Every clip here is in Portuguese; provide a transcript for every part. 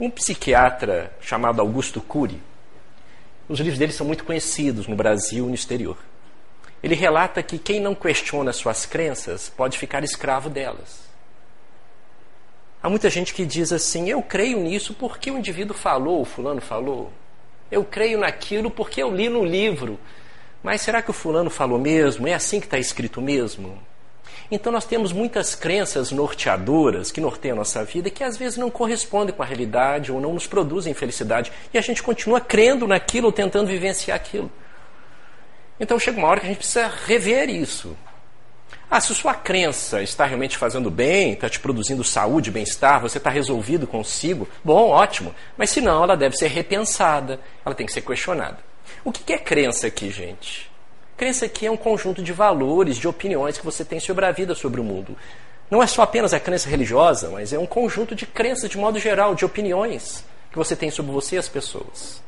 Um psiquiatra chamado Augusto Cury, os livros dele são muito conhecidos no Brasil e no exterior. Ele relata que quem não questiona suas crenças pode ficar escravo delas. Há muita gente que diz assim: eu creio nisso porque o indivíduo falou, o fulano falou. Eu creio naquilo porque eu li no livro. Mas será que o fulano falou mesmo? É assim que está escrito mesmo? Então nós temos muitas crenças norteadoras que norteiam a nossa vida que às vezes não correspondem com a realidade ou não nos produzem felicidade. E a gente continua crendo naquilo ou tentando vivenciar aquilo. Então chega uma hora que a gente precisa rever isso. Ah, se sua crença está realmente fazendo bem, está te produzindo saúde, bem-estar, você está resolvido consigo, bom, ótimo. Mas se não, ela deve ser repensada, ela tem que ser questionada. O que é crença aqui, gente? Crença aqui é um conjunto de valores, de opiniões que você tem sobre a vida, sobre o mundo. Não é só apenas a crença religiosa, mas é um conjunto de crenças, de modo geral, de opiniões que você tem sobre você e as pessoas.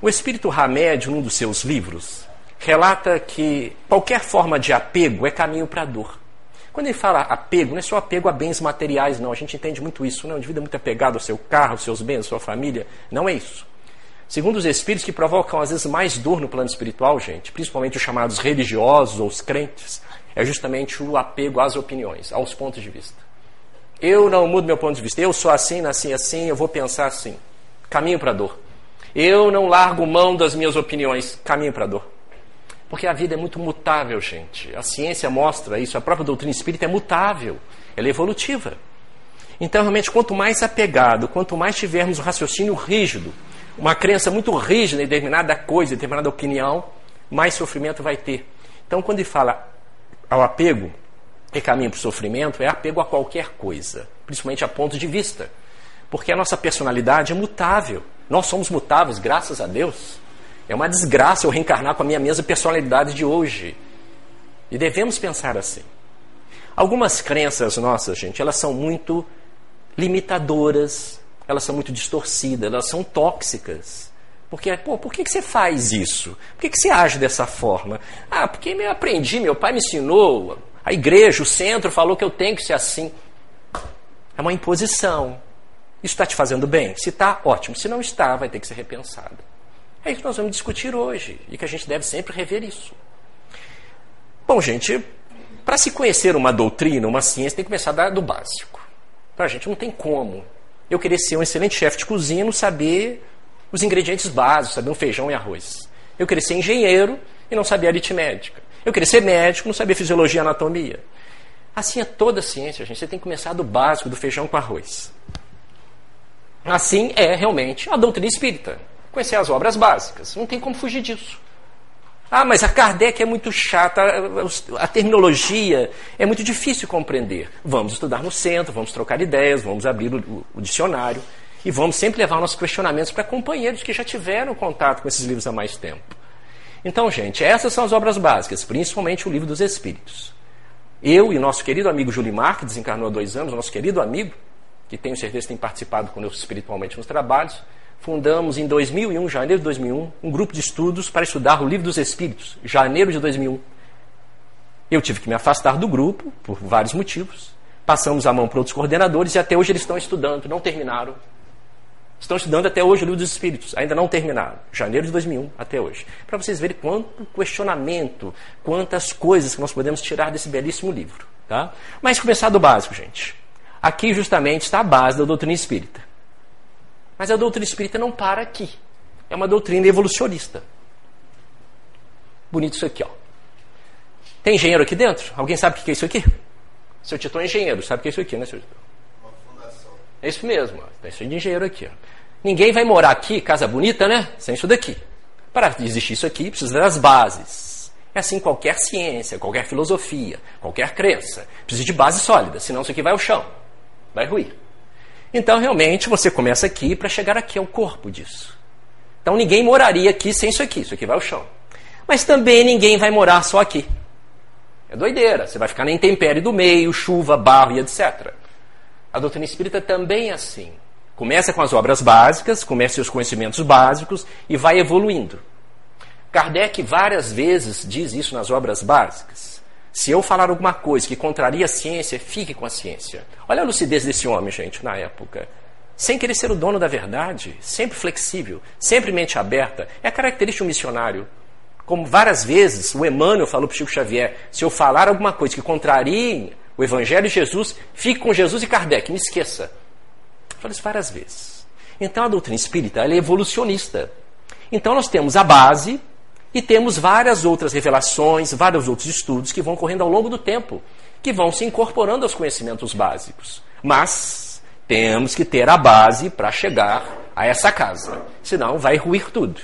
O espírito Hamed, num dos seus livros, relata que qualquer forma de apego é caminho para a dor. Quando ele fala apego, não é só apego a bens materiais, não. A gente entende muito isso, não. O indivíduo é muito apegado ao seu carro, aos seus bens, à sua família. Não é isso. Segundo os espíritos que provocam às vezes mais dor no plano espiritual, gente, principalmente os chamados religiosos ou os crentes, é justamente o apego às opiniões, aos pontos de vista. Eu não mudo meu ponto de vista. Eu sou assim, nasci assim, eu vou pensar assim. Caminho para a dor. Eu não largo mão das minhas opiniões. Caminho para a dor. Porque a vida é muito mutável, gente. A ciência mostra isso, a própria doutrina espírita é mutável, ela é evolutiva. Então, realmente, quanto mais apegado, quanto mais tivermos um raciocínio rígido, uma crença muito rígida em determinada coisa, em determinada opinião, mais sofrimento vai ter. Então, quando ele fala ao apego, é caminho para o sofrimento, é apego a qualquer coisa, principalmente a ponto de vista. Porque a nossa personalidade é mutável. Nós somos mutáveis, graças a Deus. É uma desgraça eu reencarnar com a minha mesma personalidade de hoje. E devemos pensar assim. Algumas crenças nossas, gente, elas são muito limitadoras, elas são muito distorcidas, elas são tóxicas. Porque, pô, por que, que você faz isso? Por que, que você age dessa forma? Ah, porque eu aprendi, meu pai me ensinou, a igreja, o centro falou que eu tenho que ser assim. É uma imposição. Isso está te fazendo bem? Se está, ótimo. Se não está, vai ter que ser repensado. É isso que nós vamos discutir hoje e que a gente deve sempre rever isso. Bom, gente, para se conhecer uma doutrina, uma ciência, tem que começar do básico. Para a gente não tem como. Eu queria ser um excelente chefe de cozinha, não saber os ingredientes básicos, saber um feijão e arroz. Eu queria ser engenheiro e não saber aritmética. Eu queria ser médico, não saber fisiologia e anatomia. Assim é toda a ciência, gente. Você tem que começar do básico, do feijão com arroz. Assim é realmente a doutrina espírita conhecer as obras básicas. Não tem como fugir disso. Ah, mas a Kardec é muito chata, a terminologia é muito difícil compreender. Vamos estudar no centro, vamos trocar ideias, vamos abrir o, o dicionário e vamos sempre levar nossos questionamentos para companheiros que já tiveram contato com esses livros há mais tempo. Então, gente, essas são as obras básicas, principalmente o livro dos Espíritos. Eu e nosso querido amigo Julimar, que desencarnou há dois anos, nosso querido amigo, que tenho certeza tem participado conosco espiritualmente nos trabalhos, fundamos em 2001, janeiro de 2001, um grupo de estudos para estudar o Livro dos Espíritos, janeiro de 2001. Eu tive que me afastar do grupo, por vários motivos. Passamos a mão para outros coordenadores e até hoje eles estão estudando, não terminaram. Estão estudando até hoje o Livro dos Espíritos, ainda não terminaram. Janeiro de 2001 até hoje. Para vocês verem quanto questionamento, quantas coisas que nós podemos tirar desse belíssimo livro. Tá? Mas começar do básico, gente. Aqui justamente está a base da doutrina espírita. Mas a doutrina espírita não para aqui. É uma doutrina evolucionista. Bonito isso aqui, ó. Tem engenheiro aqui dentro? Alguém sabe o que é isso aqui? Seu Tito é engenheiro, sabe o que é isso aqui, né, seu Tito? Uma fundação. É isso mesmo, ó. tem isso de engenheiro aqui. Ó. Ninguém vai morar aqui, casa bonita, né? Sem isso daqui. Para existir isso aqui, precisa das bases. É assim qualquer ciência, qualquer filosofia, qualquer crença. Precisa de base sólida, senão isso aqui vai ao chão. Vai ruir. Então, realmente, você começa aqui para chegar aqui ao corpo disso. Então, ninguém moraria aqui sem isso aqui. Isso aqui vai ao chão. Mas também ninguém vai morar só aqui. É doideira. Você vai ficar na intempérie do meio, chuva, barro e etc. A doutrina espírita também é assim. Começa com as obras básicas, começa os conhecimentos básicos e vai evoluindo. Kardec várias vezes diz isso nas obras básicas. Se eu falar alguma coisa que contraria a ciência, fique com a ciência. Olha a lucidez desse homem, gente, na época. sem querer ser o dono da verdade, sempre flexível, sempre mente aberta. É característica do missionário. Como várias vezes o Emmanuel falou para Chico Xavier: se eu falar alguma coisa que contrarie o Evangelho de Jesus, fique com Jesus e Kardec, me esqueça. Falei isso várias vezes. Então a doutrina espírita é evolucionista. Então nós temos a base e temos várias outras revelações, vários outros estudos que vão correndo ao longo do tempo, que vão se incorporando aos conhecimentos básicos. Mas temos que ter a base para chegar a essa casa, senão vai ruir tudo.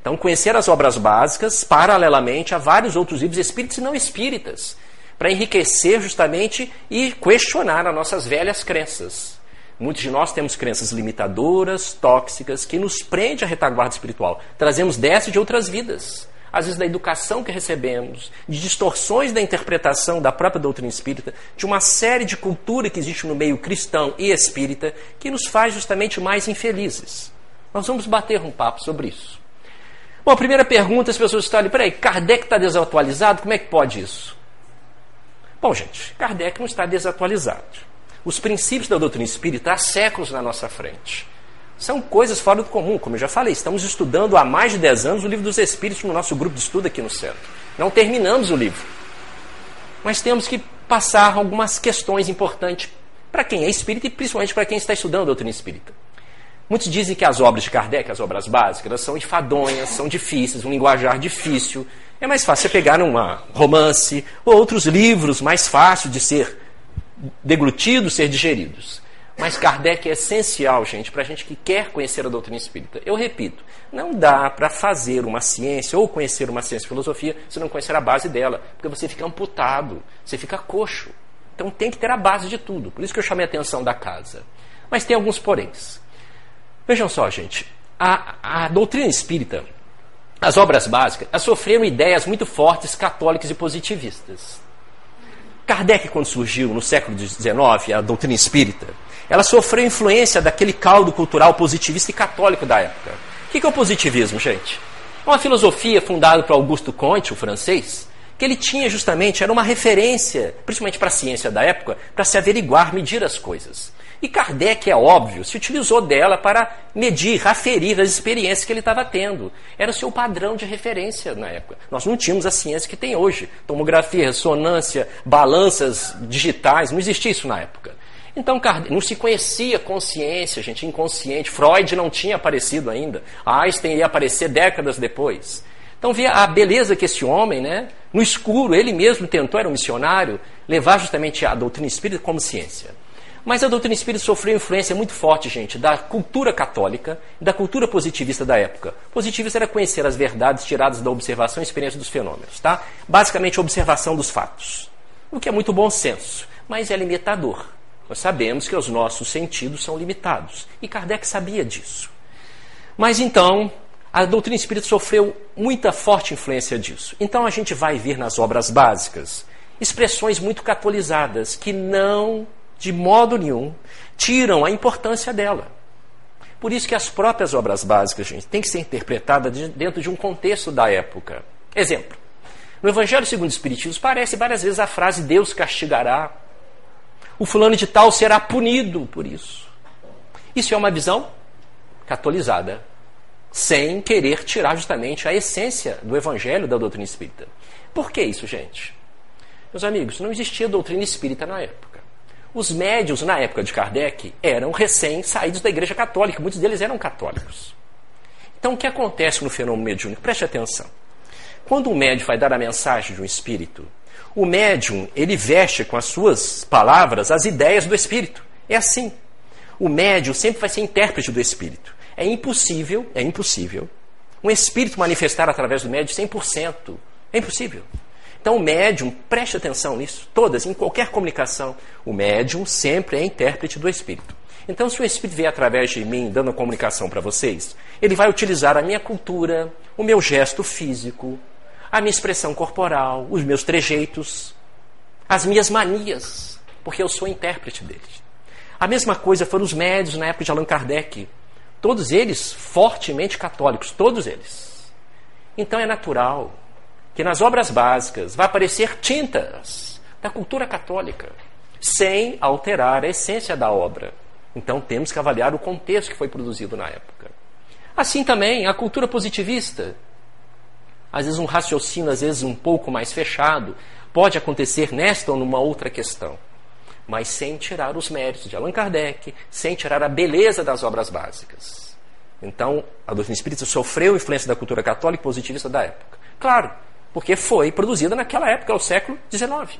Então, conhecer as obras básicas, paralelamente a vários outros livros espíritas e não espíritas, para enriquecer justamente e questionar as nossas velhas crenças. Muitos de nós temos crenças limitadoras, tóxicas, que nos prende à retaguarda espiritual. Trazemos dessa de outras vidas. Às vezes da educação que recebemos, de distorções da interpretação da própria doutrina espírita, de uma série de cultura que existe no meio cristão e espírita, que nos faz justamente mais infelizes. Nós vamos bater um papo sobre isso. Bom, a primeira pergunta, as pessoas estão ali, peraí, Kardec está desatualizado? Como é que pode isso? Bom, gente, Kardec não está desatualizado. Os princípios da doutrina espírita há séculos na nossa frente. São coisas fora do comum, como eu já falei. Estamos estudando há mais de 10 anos o livro dos Espíritos no nosso grupo de estudo aqui no centro. Não terminamos o livro. Mas temos que passar algumas questões importantes para quem é espírita e principalmente para quem está estudando a doutrina espírita. Muitos dizem que as obras de Kardec, as obras básicas, são enfadonhas, são difíceis, um linguajar difícil, é mais fácil você pegar um romance ou outros livros mais fáceis de ser deglutidos, ser digeridos. Mas Kardec é essencial, gente, para a gente que quer conhecer a doutrina espírita. Eu repito, não dá para fazer uma ciência ou conhecer uma ciência de filosofia se não conhecer a base dela, porque você fica amputado, você fica coxo. Então tem que ter a base de tudo. Por isso que eu chamei a atenção da casa. Mas tem alguns poréns. Vejam só, gente, a, a doutrina espírita as obras básicas sofreram ideias muito fortes católicas e positivistas. Kardec, quando surgiu no século XIX, a doutrina espírita, ela sofreu influência daquele caldo cultural positivista e católico da época. O que é o positivismo, gente? É uma filosofia fundada por Augusto Comte, o francês, que ele tinha justamente, era uma referência, principalmente para a ciência da época, para se averiguar, medir as coisas. E Kardec, é óbvio, se utilizou dela para medir, aferir as experiências que ele estava tendo. Era o seu padrão de referência na época. Nós não tínhamos a ciência que tem hoje. Tomografia, ressonância, balanças digitais, não existia isso na época. Então, não se conhecia consciência, gente, inconsciente. Freud não tinha aparecido ainda. Einstein ia aparecer décadas depois. Então, via a beleza que esse homem, né, no escuro, ele mesmo tentou, era um missionário, levar justamente a doutrina espírita como ciência. Mas a doutrina espírita sofreu influência muito forte, gente, da cultura católica e da cultura positivista da época. Positivista era conhecer as verdades tiradas da observação e experiência dos fenômenos, tá? Basicamente, a observação dos fatos. O que é muito bom senso, mas é limitador. Nós sabemos que os nossos sentidos são limitados. E Kardec sabia disso. Mas então, a doutrina espírita sofreu muita forte influência disso. Então a gente vai ver nas obras básicas expressões muito catolizadas que não de modo nenhum, tiram a importância dela. Por isso que as próprias obras básicas, gente, têm que ser interpretadas dentro de um contexto da época. Exemplo. No Evangelho segundo o Espiritismo aparece várias vezes a frase Deus castigará. O fulano de tal será punido por isso. Isso é uma visão catolizada, sem querer tirar justamente a essência do Evangelho da doutrina espírita. Por que isso, gente? Meus amigos, não existia doutrina espírita na época. Os médios, na época de Kardec, eram recém-saídos da Igreja Católica, muitos deles eram católicos. Então, o que acontece no fenômeno mediúnico? Preste atenção. Quando um médium vai dar a mensagem de um espírito, o médium, ele veste com as suas palavras as ideias do espírito. É assim. O médium sempre vai ser intérprete do espírito. É impossível, é impossível, um espírito manifestar através do médium 100%. É impossível. Então, o médium, preste atenção nisso, todas, em qualquer comunicação, o médium sempre é intérprete do espírito. Então, se o espírito vier através de mim dando a comunicação para vocês, ele vai utilizar a minha cultura, o meu gesto físico, a minha expressão corporal, os meus trejeitos, as minhas manias, porque eu sou intérprete dele. A mesma coisa foram os médios na época de Allan Kardec. Todos eles fortemente católicos, todos eles. Então é natural que nas obras básicas vai aparecer tintas da cultura católica, sem alterar a essência da obra. Então temos que avaliar o contexto que foi produzido na época. Assim também a cultura positivista. Às vezes um raciocínio, às vezes um pouco mais fechado, pode acontecer nesta ou numa outra questão, mas sem tirar os méritos de Allan Kardec, sem tirar a beleza das obras básicas. Então, a doutrina espírita sofreu influência da cultura católica positivista da época. Claro, porque foi produzida naquela época, ao século XIX.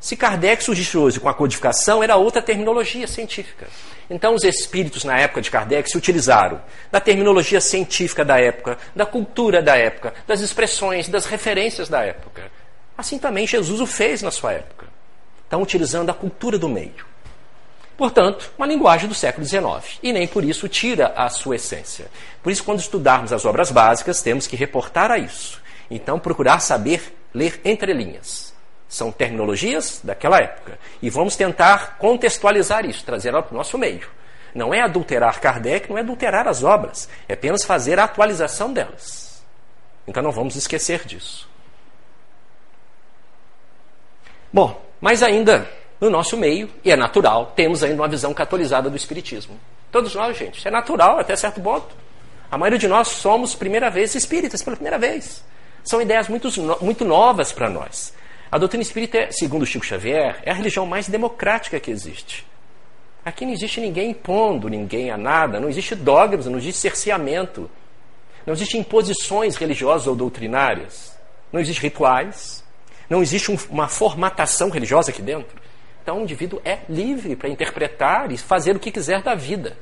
Se Kardec surgisse hoje com a codificação, era outra terminologia científica. Então, os espíritos, na época de Kardec, se utilizaram da terminologia científica da época, da cultura da época, das expressões, das referências da época. Assim também Jesus o fez na sua época. Estão utilizando a cultura do meio. Portanto, uma linguagem do século XIX. E nem por isso tira a sua essência. Por isso, quando estudarmos as obras básicas, temos que reportar a isso. Então, procurar saber ler entre linhas. São terminologias daquela época. E vamos tentar contextualizar isso, trazer ela para o nosso meio. Não é adulterar Kardec, não é adulterar as obras. É apenas fazer a atualização delas. Então não vamos esquecer disso. Bom, mas ainda no nosso meio, e é natural, temos ainda uma visão catolizada do Espiritismo. Todos nós, gente, é natural até certo ponto. A maioria de nós somos, primeira vez, espíritas, pela primeira vez. São ideias muito, muito novas para nós. A doutrina espírita, segundo Chico Xavier, é a religião mais democrática que existe. Aqui não existe ninguém impondo ninguém a nada, não existe dogmas, não existe cerceamento, não existe imposições religiosas ou doutrinárias, não existe rituais, não existe um, uma formatação religiosa aqui dentro. Então o indivíduo é livre para interpretar e fazer o que quiser da vida.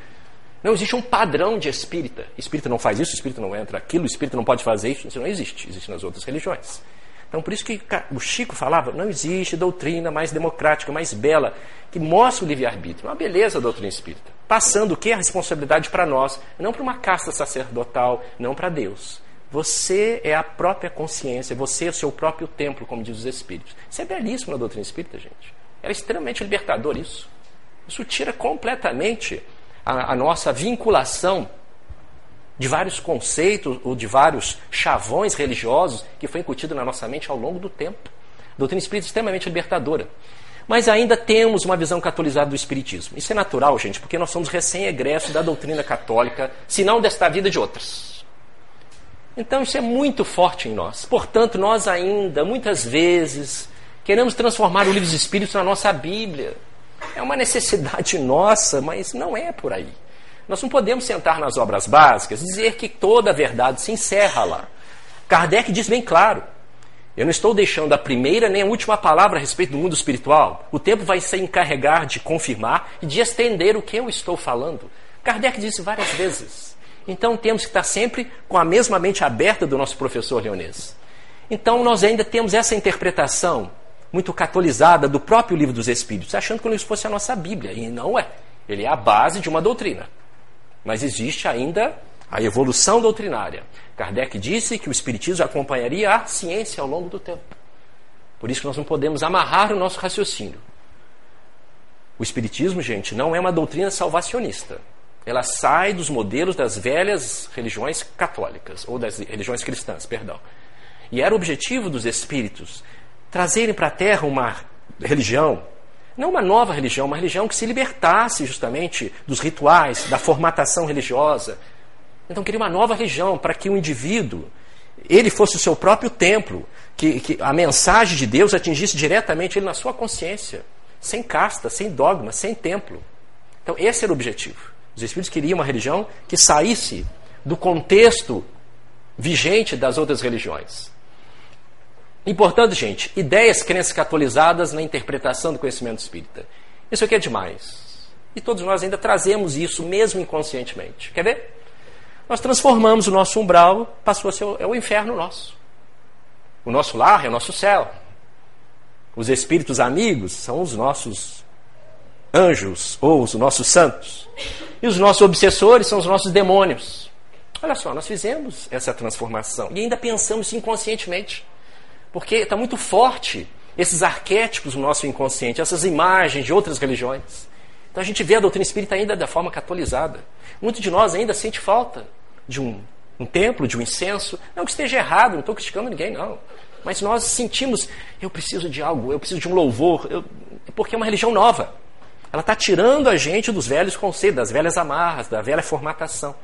Não existe um padrão de espírita. Espírita não faz isso, espírita não entra aquilo, espírita não pode fazer isso. Isso não existe. Existe nas outras religiões. Então, por isso que o Chico falava, não existe doutrina mais democrática, mais bela, que mostre o livre-arbítrio. Uma beleza a doutrina espírita. Passando o que? A responsabilidade para nós, não para uma casta sacerdotal, não para Deus. Você é a própria consciência, você é o seu próprio templo, como diz os Espíritos. Isso é belíssimo na doutrina espírita, gente. É extremamente libertador isso. Isso tira completamente a, a nossa vinculação de vários conceitos ou de vários chavões religiosos que foi incutido na nossa mente ao longo do tempo. Doutrina espírita extremamente libertadora. Mas ainda temos uma visão catolizada do espiritismo. Isso é natural, gente, porque nós somos recém-egressos da doutrina católica, se não desta vida de outras. Então isso é muito forte em nós. Portanto, nós ainda, muitas vezes, queremos transformar o livro dos Espíritos na nossa Bíblia. É uma necessidade nossa, mas não é por aí. Nós não podemos sentar nas obras básicas e dizer que toda a verdade se encerra lá. Kardec diz bem claro: eu não estou deixando a primeira nem a última palavra a respeito do mundo espiritual. O tempo vai se encarregar de confirmar e de estender o que eu estou falando. Kardec disse várias vezes. Então temos que estar sempre com a mesma mente aberta do nosso professor leonês. Então nós ainda temos essa interpretação muito catolizada do próprio livro dos Espíritos, achando que isso fosse a nossa Bíblia. E não é. Ele é a base de uma doutrina. Mas existe ainda a evolução doutrinária. Kardec disse que o Espiritismo acompanharia a ciência ao longo do tempo. Por isso que nós não podemos amarrar o nosso raciocínio. O Espiritismo, gente, não é uma doutrina salvacionista. Ela sai dos modelos das velhas religiões católicas, ou das religiões cristãs, perdão. E era o objetivo dos espíritos trazerem para a Terra uma religião não uma nova religião, uma religião que se libertasse justamente dos rituais, da formatação religiosa. Então queria uma nova religião para que o indivíduo, ele fosse o seu próprio templo, que, que a mensagem de Deus atingisse diretamente ele na sua consciência, sem casta, sem dogma, sem templo. Então esse era o objetivo. Os espíritos queriam uma religião que saísse do contexto vigente das outras religiões. Importante, gente, ideias, crenças catolizadas na interpretação do conhecimento espírita. Isso aqui é demais. E todos nós ainda trazemos isso, mesmo inconscientemente. Quer ver? Nós transformamos o nosso umbral, passou a ser o, é o inferno nosso. O nosso lar é o nosso céu. Os espíritos amigos são os nossos anjos ou os nossos santos. E os nossos obsessores são os nossos demônios. Olha só, nós fizemos essa transformação e ainda pensamos inconscientemente. Porque está muito forte esses arquétipos no nosso inconsciente, essas imagens de outras religiões. Então a gente vê a doutrina espírita ainda da forma catolizada. Muito de nós ainda sente falta de um, um templo, de um incenso. Não que esteja errado, não estou criticando ninguém, não. Mas nós sentimos, eu preciso de algo, eu preciso de um louvor, eu, porque é uma religião nova. Ela está tirando a gente dos velhos conceitos, das velhas amarras, da velha formatação.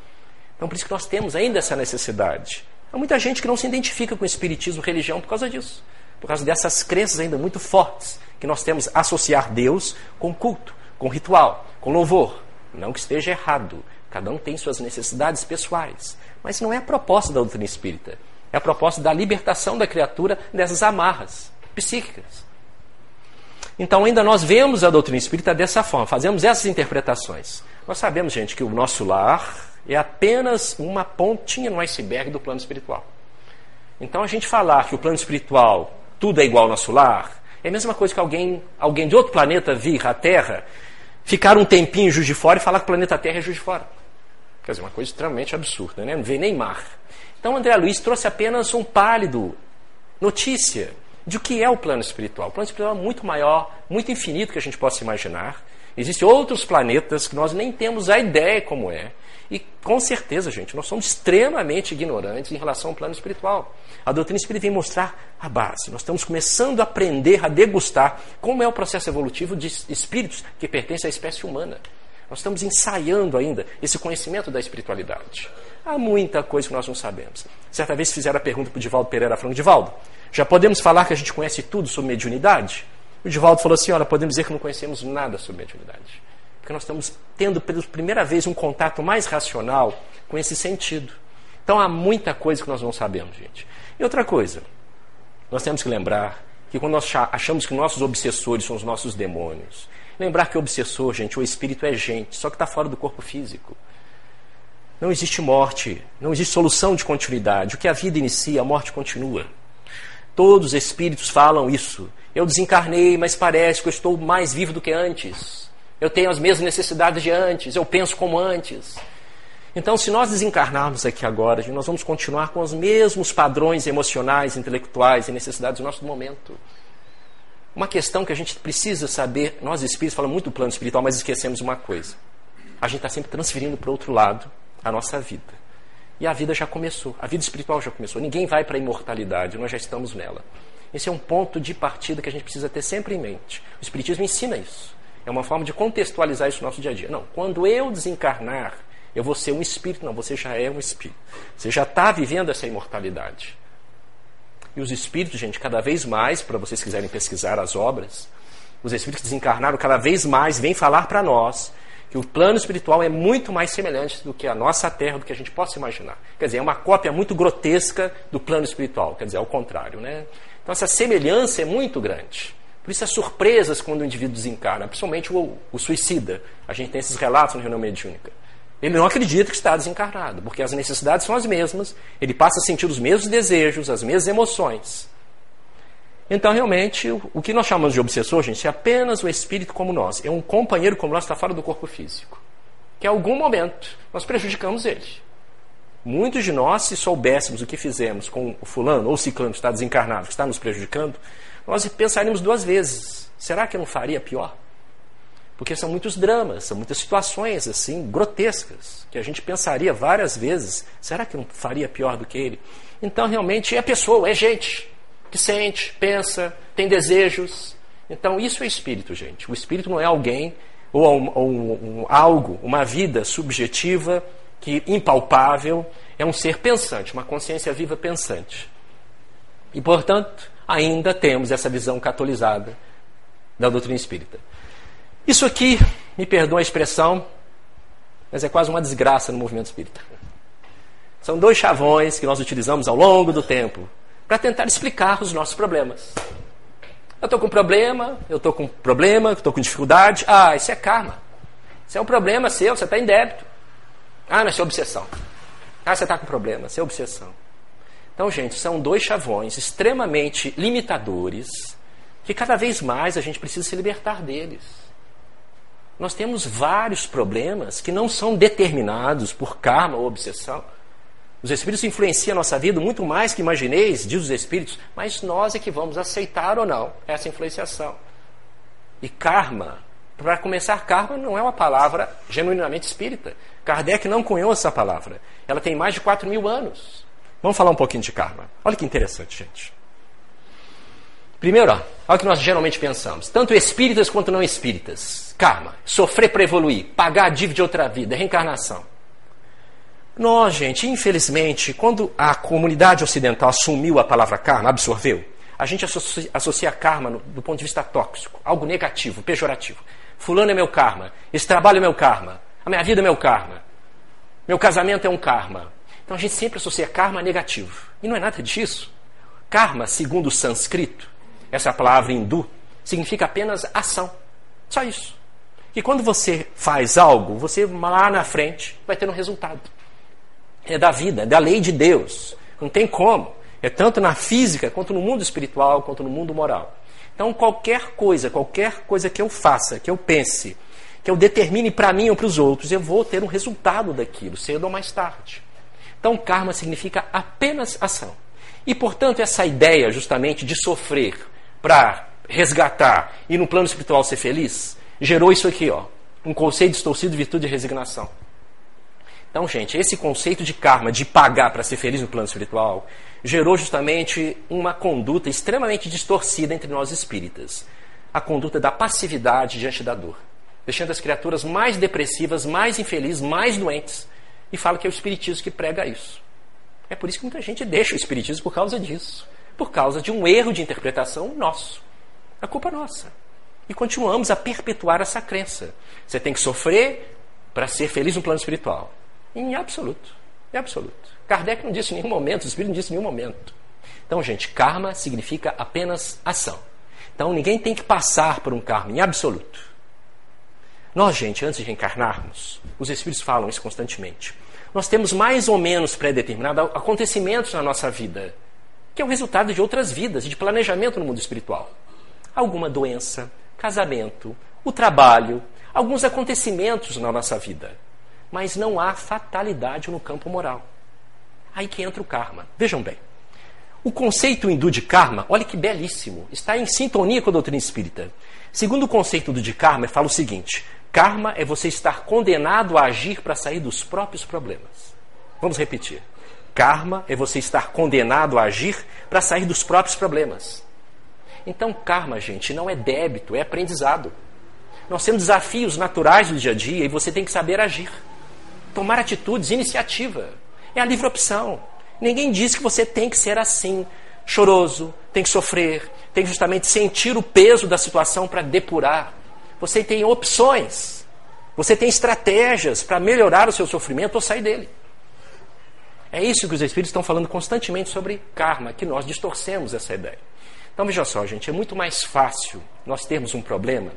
Então, por isso que nós temos ainda essa necessidade. Há muita gente que não se identifica com o espiritismo, religião, por causa disso. Por causa dessas crenças ainda muito fortes que nós temos associar Deus com culto, com ritual, com louvor. Não que esteja errado. Cada um tem suas necessidades pessoais. Mas não é a proposta da doutrina espírita. É a proposta da libertação da criatura dessas amarras psíquicas. Então, ainda nós vemos a doutrina espírita dessa forma, fazemos essas interpretações. Nós sabemos, gente, que o nosso lar é apenas uma pontinha no iceberg do plano espiritual. Então, a gente falar que o plano espiritual tudo é igual ao nosso lar é a mesma coisa que alguém, alguém de outro planeta vir à Terra, ficar um tempinho em Juiz de Fora e falar que o planeta Terra é Juiz de Fora. Quer dizer, uma coisa extremamente absurda, né? não vê nem mar. Então, André Luiz trouxe apenas um pálido notícia de o que é o plano espiritual. O plano espiritual é muito maior, muito infinito que a gente possa imaginar. Existem outros planetas que nós nem temos a ideia como é. E com certeza, gente, nós somos extremamente ignorantes em relação ao plano espiritual. A doutrina espírita vem mostrar a base. Nós estamos começando a aprender, a degustar como é o processo evolutivo de espíritos que pertencem à espécie humana. Nós estamos ensaiando ainda esse conhecimento da espiritualidade. Há muita coisa que nós não sabemos. Certa vez fizeram a pergunta para o Divaldo Pereira falando, Divaldo, já podemos falar que a gente conhece tudo sobre mediunidade? O Divaldo falou assim, olha, podemos dizer que não conhecemos nada sobre mediunidade. Porque nós estamos tendo pela primeira vez um contato mais racional com esse sentido. Então há muita coisa que nós não sabemos, gente. E outra coisa, nós temos que lembrar que quando nós achamos que nossos obsessores são os nossos demônios, lembrar que o obsessor, gente, o espírito é gente, só que está fora do corpo físico. Não existe morte, não existe solução de continuidade. O que a vida inicia, a morte continua. Todos os espíritos falam isso. Eu desencarnei, mas parece que eu estou mais vivo do que antes. Eu tenho as mesmas necessidades de antes, eu penso como antes. Então, se nós desencarnarmos aqui agora, nós vamos continuar com os mesmos padrões emocionais, intelectuais e necessidades do nosso momento. Uma questão que a gente precisa saber, nós espíritos falamos muito do plano espiritual, mas esquecemos uma coisa. A gente está sempre transferindo para o outro lado a nossa vida. E a vida já começou, a vida espiritual já começou. Ninguém vai para a imortalidade, nós já estamos nela. Esse é um ponto de partida que a gente precisa ter sempre em mente. O Espiritismo ensina isso. É uma forma de contextualizar isso no nosso dia a dia. Não, quando eu desencarnar, eu vou ser um espírito. Não, você já é um espírito. Você já está vivendo essa imortalidade. E os espíritos, gente, cada vez mais, para vocês quiserem pesquisar as obras, os espíritos que desencarnaram cada vez mais vêm falar para nós que o plano espiritual é muito mais semelhante do que a nossa terra, do que a gente possa imaginar. Quer dizer, é uma cópia muito grotesca do plano espiritual, quer dizer, ao contrário. Né? Então, essa semelhança é muito grande. Por isso, as surpresas quando o indivíduo desencarna, principalmente o, o suicida. A gente tem esses relatos no reunião mediúnica. Ele não acredita que está desencarnado, porque as necessidades são as mesmas, ele passa a sentir os mesmos desejos, as mesmas emoções. Então, realmente, o que nós chamamos de obsessor, gente, é apenas o espírito como nós. É um companheiro como nós, está fora do corpo físico. Que em algum momento nós prejudicamos ele. Muitos de nós, se soubéssemos o que fizemos com o fulano ou o ciclano que está desencarnado, que está nos prejudicando, nós pensaríamos duas vezes: será que eu não faria pior? Porque são muitos dramas, são muitas situações assim grotescas que a gente pensaria várias vezes: será que eu não faria pior do que ele? Então, realmente, é pessoa, é gente que sente, pensa, tem desejos. Então, isso é espírito, gente. O espírito não é alguém ou um, um, um, algo, uma vida subjetiva, que impalpável, é um ser pensante, uma consciência viva pensante. E, portanto, ainda temos essa visão catolizada da doutrina espírita. Isso aqui, me perdoa a expressão, mas é quase uma desgraça no movimento espírita. São dois chavões que nós utilizamos ao longo do tempo para tentar explicar os nossos problemas. Eu estou com problema, eu estou com problema, estou com dificuldade. Ah, isso é karma. Isso é um problema seu, você está em débito. Ah, mas isso é obsessão. Ah, você está com problema, isso é obsessão. Então, gente, são dois chavões extremamente limitadores que cada vez mais a gente precisa se libertar deles. Nós temos vários problemas que não são determinados por karma ou obsessão. Os espíritos influenciam a nossa vida muito mais que imagineis, diz os espíritos, mas nós é que vamos aceitar ou não essa influenciação. E karma, para começar, karma não é uma palavra genuinamente espírita. Kardec não cunhou essa palavra. Ela tem mais de 4 mil anos. Vamos falar um pouquinho de karma. Olha que interessante, gente. Primeiro, olha o que nós geralmente pensamos. Tanto espíritas quanto não espíritas. Karma. Sofrer para evoluir. Pagar a dívida de outra vida. Reencarnação. Nós, gente, infelizmente, quando a comunidade ocidental assumiu a palavra karma, absorveu, a gente associa, associa karma no, do ponto de vista tóxico, algo negativo, pejorativo. Fulano é meu karma, esse trabalho é meu karma, a minha vida é meu karma, meu casamento é um karma. Então a gente sempre associa karma a negativo. E não é nada disso. Karma, segundo o sânscrito, essa palavra hindu, significa apenas ação. Só isso. E quando você faz algo, você lá na frente vai ter um resultado é da vida, é da lei de Deus. Não tem como. É tanto na física, quanto no mundo espiritual, quanto no mundo moral. Então, qualquer coisa, qualquer coisa que eu faça, que eu pense, que eu determine para mim ou para os outros, eu vou ter um resultado daquilo, cedo ou mais tarde. Então, karma significa apenas ação. E, portanto, essa ideia justamente de sofrer para resgatar e no plano espiritual ser feliz, gerou isso aqui, ó, um conceito distorcido de virtude e resignação. Então, gente, esse conceito de karma, de pagar para ser feliz no plano espiritual, gerou justamente uma conduta extremamente distorcida entre nós espíritas. A conduta da passividade diante da dor. Deixando as criaturas mais depressivas, mais infelizes, mais doentes. E fala que é o espiritismo que prega isso. É por isso que muita gente deixa o espiritismo por causa disso. Por causa de um erro de interpretação nosso. A culpa é nossa. E continuamos a perpetuar essa crença. Você tem que sofrer para ser feliz no plano espiritual. Em absoluto. Em absoluto. Kardec não disse em nenhum momento, o Espírito não disse em nenhum momento. Então, gente, karma significa apenas ação. Então, ninguém tem que passar por um karma em absoluto. Nós, gente, antes de reencarnarmos, os Espíritos falam isso constantemente. Nós temos mais ou menos pré-determinados acontecimentos na nossa vida, que é o resultado de outras vidas e de planejamento no mundo espiritual. Alguma doença, casamento, o trabalho, alguns acontecimentos na nossa vida mas não há fatalidade no campo moral. Aí que entra o karma. Vejam bem. O conceito hindu de karma, olha que belíssimo, está em sintonia com a doutrina espírita. Segundo o conceito do de karma, fala o seguinte: karma é você estar condenado a agir para sair dos próprios problemas. Vamos repetir. Karma é você estar condenado a agir para sair dos próprios problemas. Então, karma, gente, não é débito, é aprendizado. Nós temos desafios naturais do dia a dia e você tem que saber agir tomar atitudes, iniciativa. É a livre opção. Ninguém diz que você tem que ser assim, choroso, tem que sofrer, tem que justamente sentir o peso da situação para depurar. Você tem opções. Você tem estratégias para melhorar o seu sofrimento ou sair dele. É isso que os Espíritos estão falando constantemente sobre karma, que nós distorcemos essa ideia. Então veja só, gente, é muito mais fácil nós termos um problema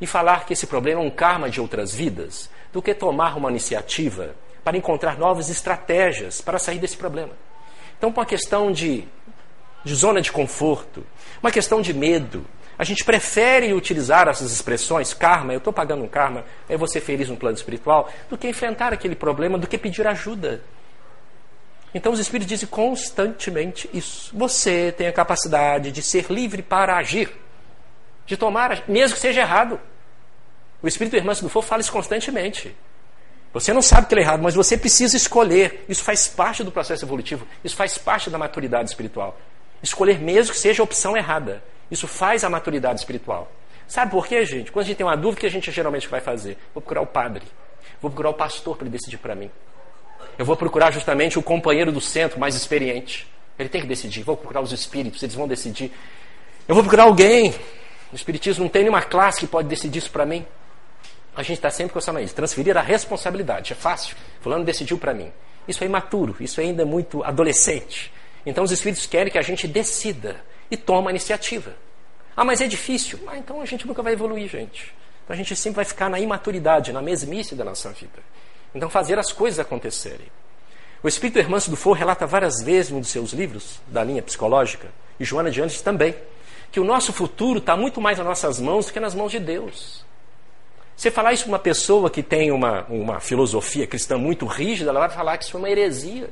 e falar que esse problema é um karma de outras vidas do que tomar uma iniciativa para encontrar novas estratégias para sair desse problema. Então, por uma questão de, de zona de conforto, uma questão de medo, a gente prefere utilizar essas expressões, karma, eu estou pagando um karma, é você feliz no plano espiritual, do que enfrentar aquele problema, do que pedir ajuda. Então os Espíritos dizem constantemente isso. Você tem a capacidade de ser livre para agir, de tomar, mesmo que seja errado. O Espírito do Fogo fala isso constantemente. Você não sabe que ele é errado, mas você precisa escolher. Isso faz parte do processo evolutivo. Isso faz parte da maturidade espiritual. Escolher mesmo que seja a opção errada. Isso faz a maturidade espiritual. Sabe por quê, gente? Quando a gente tem uma dúvida, o que a gente geralmente vai fazer? Vou procurar o padre. Vou procurar o pastor para ele decidir para mim. Eu vou procurar justamente o companheiro do centro mais experiente. Ele tem que decidir. Vou procurar os espíritos, eles vão decidir. Eu vou procurar alguém. O espiritismo não tem nenhuma classe que pode decidir isso para mim. A gente está sempre com essa mania, transferir a responsabilidade. É fácil. Fulano decidiu para mim. Isso é imaturo, isso ainda é muito adolescente. Então os espíritos querem que a gente decida e tome a iniciativa. Ah, mas é difícil. Ah, então a gente nunca vai evoluir, gente. Então a gente sempre vai ficar na imaturidade, na mesmice da nossa vida. Então fazer as coisas acontecerem. O Espírito Hermâncio do Fogo relata várias vezes em um dos seus livros, da linha psicológica, e Joana de Andes também, que o nosso futuro está muito mais nas nossas mãos do que nas mãos de Deus. Você falar isso para uma pessoa que tem uma, uma filosofia cristã muito rígida, ela vai falar que isso é uma heresia.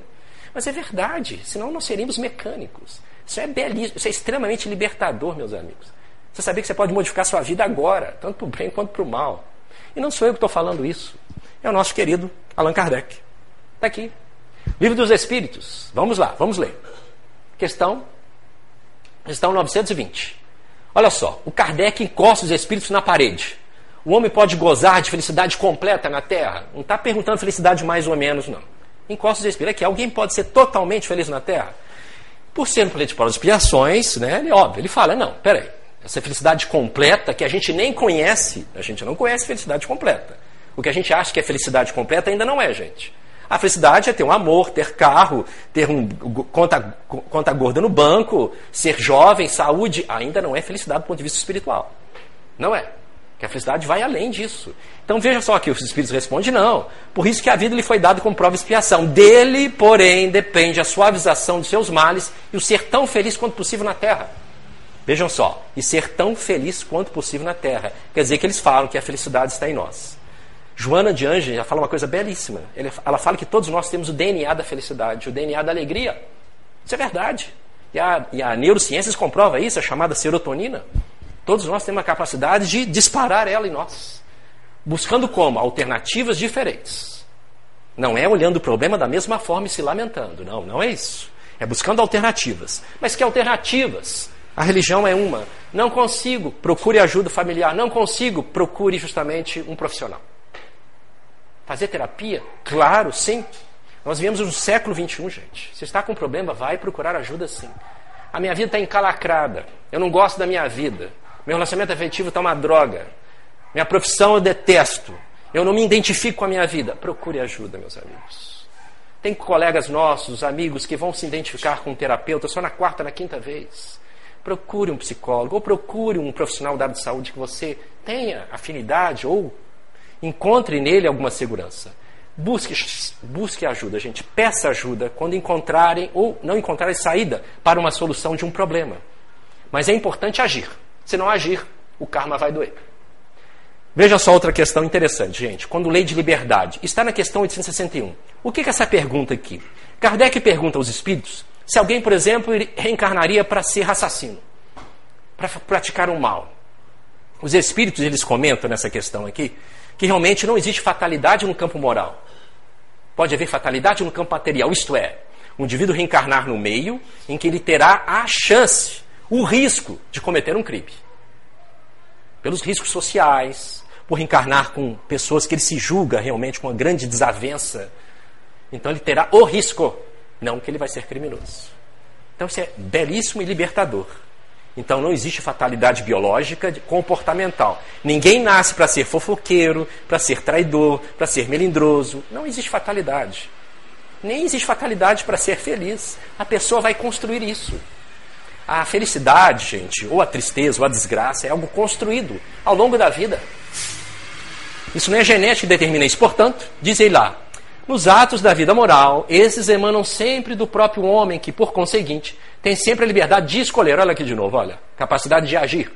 Mas é verdade, senão nós seríamos mecânicos. Isso é belíssimo, isso é extremamente libertador, meus amigos. Você sabia que você pode modificar sua vida agora, tanto para o bem quanto para o mal. E não sou eu que estou falando isso. É o nosso querido Allan Kardec. Está aqui. Livro dos Espíritos. Vamos lá, vamos ler. Questão, questão 920. Olha só, o Kardec encosta os espíritos na parede. O homem pode gozar de felicidade completa na Terra? Não está perguntando felicidade mais ou menos, não. Encosta os espíritos. Aqui, alguém pode ser totalmente feliz na Terra? Por ser um planeta de provas expiações, né, ele, óbvio, ele fala, não, peraí, essa felicidade completa que a gente nem conhece, a gente não conhece felicidade completa. O que a gente acha que é felicidade completa ainda não é, gente. A felicidade é ter um amor, ter carro, ter um conta, conta gorda no banco, ser jovem, saúde. Ainda não é felicidade do ponto de vista espiritual. Não é. Que a felicidade vai além disso. Então veja só que os Espíritos respondem: não. Por isso que a vida lhe foi dada como prova e expiação. Dele, porém, depende a suavização dos seus males e o ser tão feliz quanto possível na terra. Vejam só, e ser tão feliz quanto possível na terra. Quer dizer que eles falam que a felicidade está em nós. Joana de Ange já fala uma coisa belíssima. Ela fala que todos nós temos o DNA da felicidade, o DNA da alegria. Isso é verdade. E a, e a neurociências comprova isso, a chamada serotonina. Todos nós temos a capacidade de disparar ela em nós. Buscando como? Alternativas diferentes. Não é olhando o problema da mesma forma e se lamentando. Não, não é isso. É buscando alternativas. Mas que alternativas? A religião é uma. Não consigo, procure ajuda familiar. Não consigo, procure justamente um profissional. Fazer terapia? Claro, sim. Nós vivemos no século XXI, gente. Se está com problema, vai procurar ajuda sim. A minha vida está encalacrada. Eu não gosto da minha vida. Meu relacionamento afetivo está uma droga. Minha profissão eu detesto. Eu não me identifico com a minha vida. Procure ajuda, meus amigos. Tem colegas nossos, amigos, que vão se identificar com um terapeuta só na quarta, na quinta vez. Procure um psicólogo ou procure um profissional da área de saúde que você tenha afinidade ou Encontre nele alguma segurança. Busque, busque ajuda, gente. Peça ajuda quando encontrarem ou não encontrarem saída para uma solução de um problema. Mas é importante agir. Se não agir, o karma vai doer. Veja só outra questão interessante, gente. Quando lei de liberdade está na questão 861. O que é essa pergunta aqui? Kardec pergunta aos espíritos se alguém, por exemplo, reencarnaria para ser assassino, para praticar um mal. Os espíritos eles comentam nessa questão aqui que realmente não existe fatalidade no campo moral. Pode haver fatalidade no campo material, isto é, um indivíduo reencarnar no meio em que ele terá a chance, o risco de cometer um crime. Pelos riscos sociais, por reencarnar com pessoas que ele se julga realmente com uma grande desavença. Então ele terá o risco, não que ele vai ser criminoso. Então isso é belíssimo e libertador. Então não existe fatalidade biológica comportamental. Ninguém nasce para ser fofoqueiro, para ser traidor, para ser melindroso. Não existe fatalidade. Nem existe fatalidade para ser feliz. A pessoa vai construir isso. A felicidade, gente, ou a tristeza, ou a desgraça, é algo construído ao longo da vida. Isso não é genética que determina isso. Portanto, diz ele lá, nos atos da vida moral, esses emanam sempre do próprio homem, que, por conseguinte, tem sempre a liberdade de escolher. Olha aqui de novo, olha, capacidade de agir.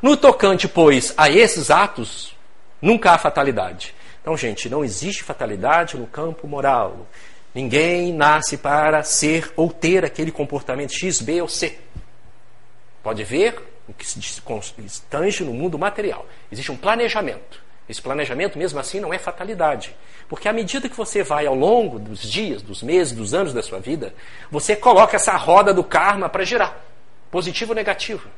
No tocante, pois, a esses atos, nunca há fatalidade. Então, gente, não existe fatalidade no campo moral. Ninguém nasce para ser ou ter aquele comportamento X, B ou C. Pode ver o que se tange no mundo material. Existe um planejamento. Esse planejamento, mesmo assim, não é fatalidade. Porque à medida que você vai ao longo dos dias, dos meses, dos anos da sua vida, você coloca essa roda do karma para girar, positivo ou negativo.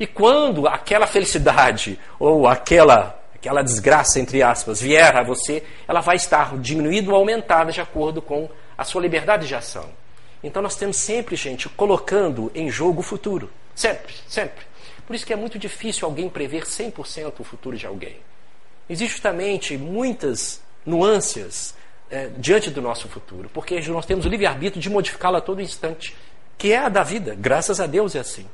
E quando aquela felicidade ou aquela, aquela desgraça, entre aspas, vier a você, ela vai estar diminuída ou aumentada de acordo com a sua liberdade de ação. Então nós temos sempre, gente, colocando em jogo o futuro. Sempre, sempre. Por isso que é muito difícil alguém prever 100% o futuro de alguém. Existem justamente muitas nuances é, diante do nosso futuro, porque nós temos o livre-arbítrio de modificá-lo a todo instante, que é a da vida. Graças a Deus é assim.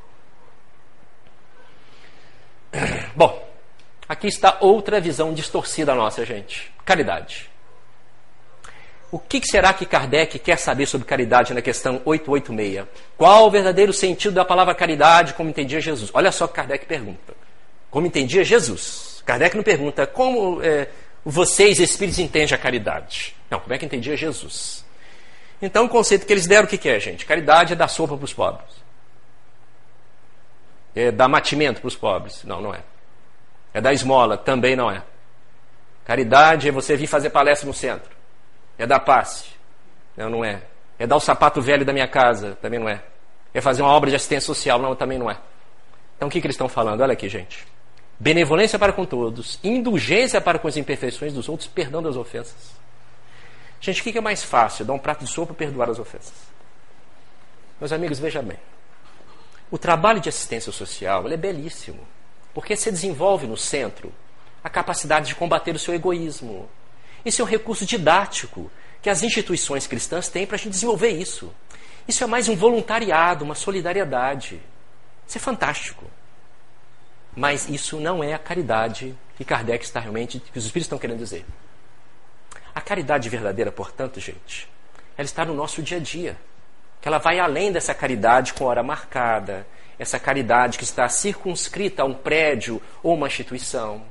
Bom, aqui está outra visão distorcida nossa, gente. Caridade. O que será que Kardec quer saber sobre caridade na questão 886? Qual o verdadeiro sentido da palavra caridade, como entendia Jesus? Olha só o que Kardec pergunta. Como entendia Jesus? Kardec não pergunta como é, vocês, espíritos, entendem a caridade. Não, como é que entendia Jesus? Então, o conceito que eles deram, o que, que é, gente? Caridade é dar sopa para os pobres. É dar matimento para os pobres. Não, não é. É dar esmola. Também não é. Caridade é você vir fazer palestra no centro. É dar passe. Não, não é. É dar o sapato velho da minha casa. Também não é. É fazer uma obra de assistência social. Não, também não é. Então o que, que eles estão falando? Olha aqui, gente. Benevolência para com todos, indulgência para com as imperfeições dos outros, perdão das ofensas. Gente, o que é mais fácil? Dar um prato de sopa ou perdoar as ofensas? Meus amigos, veja bem. O trabalho de assistência social é belíssimo, porque você desenvolve no centro a capacidade de combater o seu egoísmo. Isso é um recurso didático que as instituições cristãs têm para a gente desenvolver isso. Isso é mais um voluntariado, uma solidariedade. Isso é fantástico. Mas isso não é a caridade que Kardec está realmente, que os Espíritos estão querendo dizer. A caridade verdadeira, portanto, gente, ela está no nosso dia a dia. Que ela vai além dessa caridade com hora marcada, essa caridade que está circunscrita a um prédio ou uma instituição.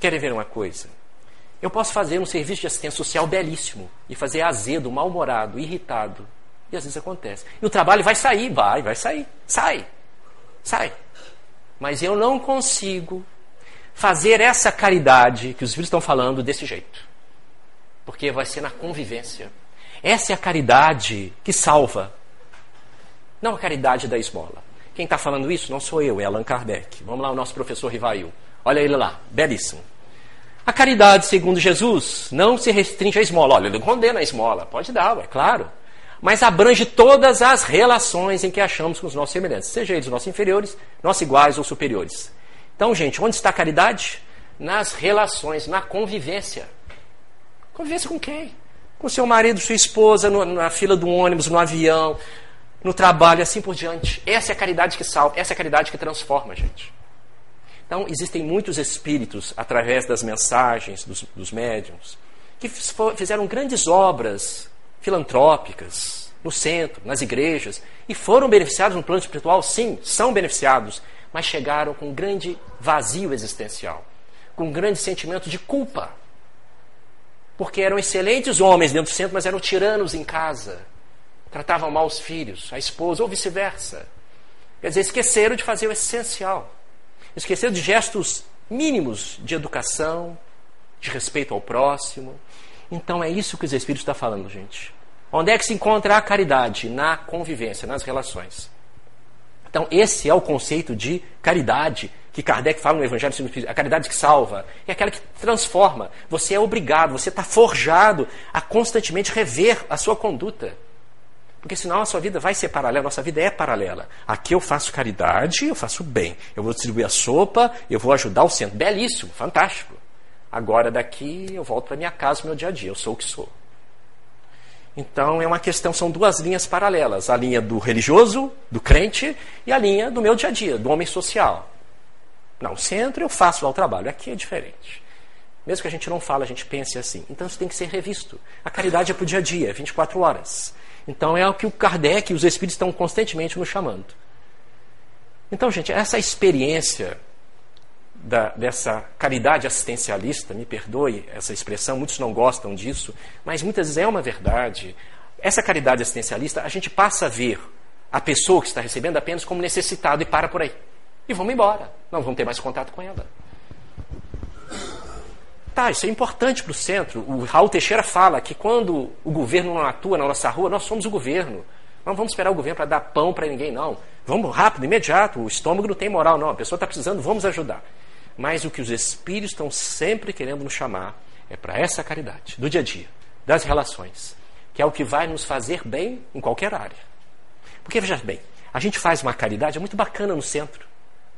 Querem ver uma coisa? Eu posso fazer um serviço de assistência social belíssimo e fazer azedo, mal-humorado, irritado. E às vezes acontece. E o trabalho vai sair, vai, vai sair. Sai. Sai. Mas eu não consigo fazer essa caridade que os Espíritos estão falando desse jeito. Porque vai ser na convivência. Essa é a caridade que salva. Não a caridade da esmola. Quem está falando isso não sou eu, é Allan Kardec. Vamos lá, o nosso professor Rivail. Olha ele lá, belíssimo. A caridade, segundo Jesus, não se restringe à esmola. Olha, ele não condena a esmola. Pode dar, é claro. Mas abrange todas as relações em que achamos com os nossos semelhantes, seja eles nossos inferiores, nossos iguais ou superiores. Então, gente, onde está a caridade? Nas relações, na convivência. Convivência com quem? Com seu marido, sua esposa, no, na fila do ônibus, no avião, no trabalho, assim por diante. Essa é a caridade que salva, essa é a caridade que transforma, gente. Então, existem muitos espíritos, através das mensagens dos, dos médiums, que fizeram grandes obras filantrópicas no centro, nas igrejas, e foram beneficiados no plano espiritual? Sim, são beneficiados, mas chegaram com um grande vazio existencial, com um grande sentimento de culpa. Porque eram excelentes homens dentro do centro, mas eram tiranos em casa. Tratavam mal os filhos, a esposa, ou vice-versa. Quer dizer, esqueceram de fazer o essencial. Esqueceram de gestos mínimos de educação, de respeito ao próximo. Então é isso que os Espíritos estão falando, gente. Onde é que se encontra a caridade? Na convivência, nas relações. Então, esse é o conceito de caridade que Kardec fala no Evangelho segundo Espírito. A caridade que salva é aquela que transforma. Você é obrigado, você está forjado a constantemente rever a sua conduta. Porque senão a sua vida vai ser paralela, a nossa vida é paralela. Aqui eu faço caridade, eu faço bem. Eu vou distribuir a sopa, eu vou ajudar o centro. Belíssimo, fantástico. Agora daqui eu volto para minha casa, meu dia a dia. Eu sou o que sou. Então é uma questão, são duas linhas paralelas: a linha do religioso, do crente, e a linha do meu dia a dia, do homem social. Não, centro eu faço lá o trabalho, aqui é diferente. Mesmo que a gente não fale, a gente pense assim. Então isso tem que ser revisto. A caridade é para o dia a dia, 24 horas. Então é o que o Kardec e os Espíritos estão constantemente nos chamando. Então, gente, essa experiência da, dessa caridade assistencialista, me perdoe essa expressão, muitos não gostam disso, mas muitas vezes é uma verdade. Essa caridade assistencialista, a gente passa a ver a pessoa que está recebendo apenas como necessitado e para por aí. E vamos embora. Não vamos ter mais contato com ela. Tá, isso é importante para o centro. O Raul Teixeira fala que quando o governo não atua na nossa rua, nós somos o governo. Não vamos esperar o governo para dar pão para ninguém, não. Vamos rápido, imediato. O estômago não tem moral, não. A pessoa está precisando, vamos ajudar. Mas o que os espíritos estão sempre querendo nos chamar é para essa caridade, do dia a dia, das relações, que é o que vai nos fazer bem em qualquer área. Porque, veja bem, a gente faz uma caridade, é muito bacana no centro.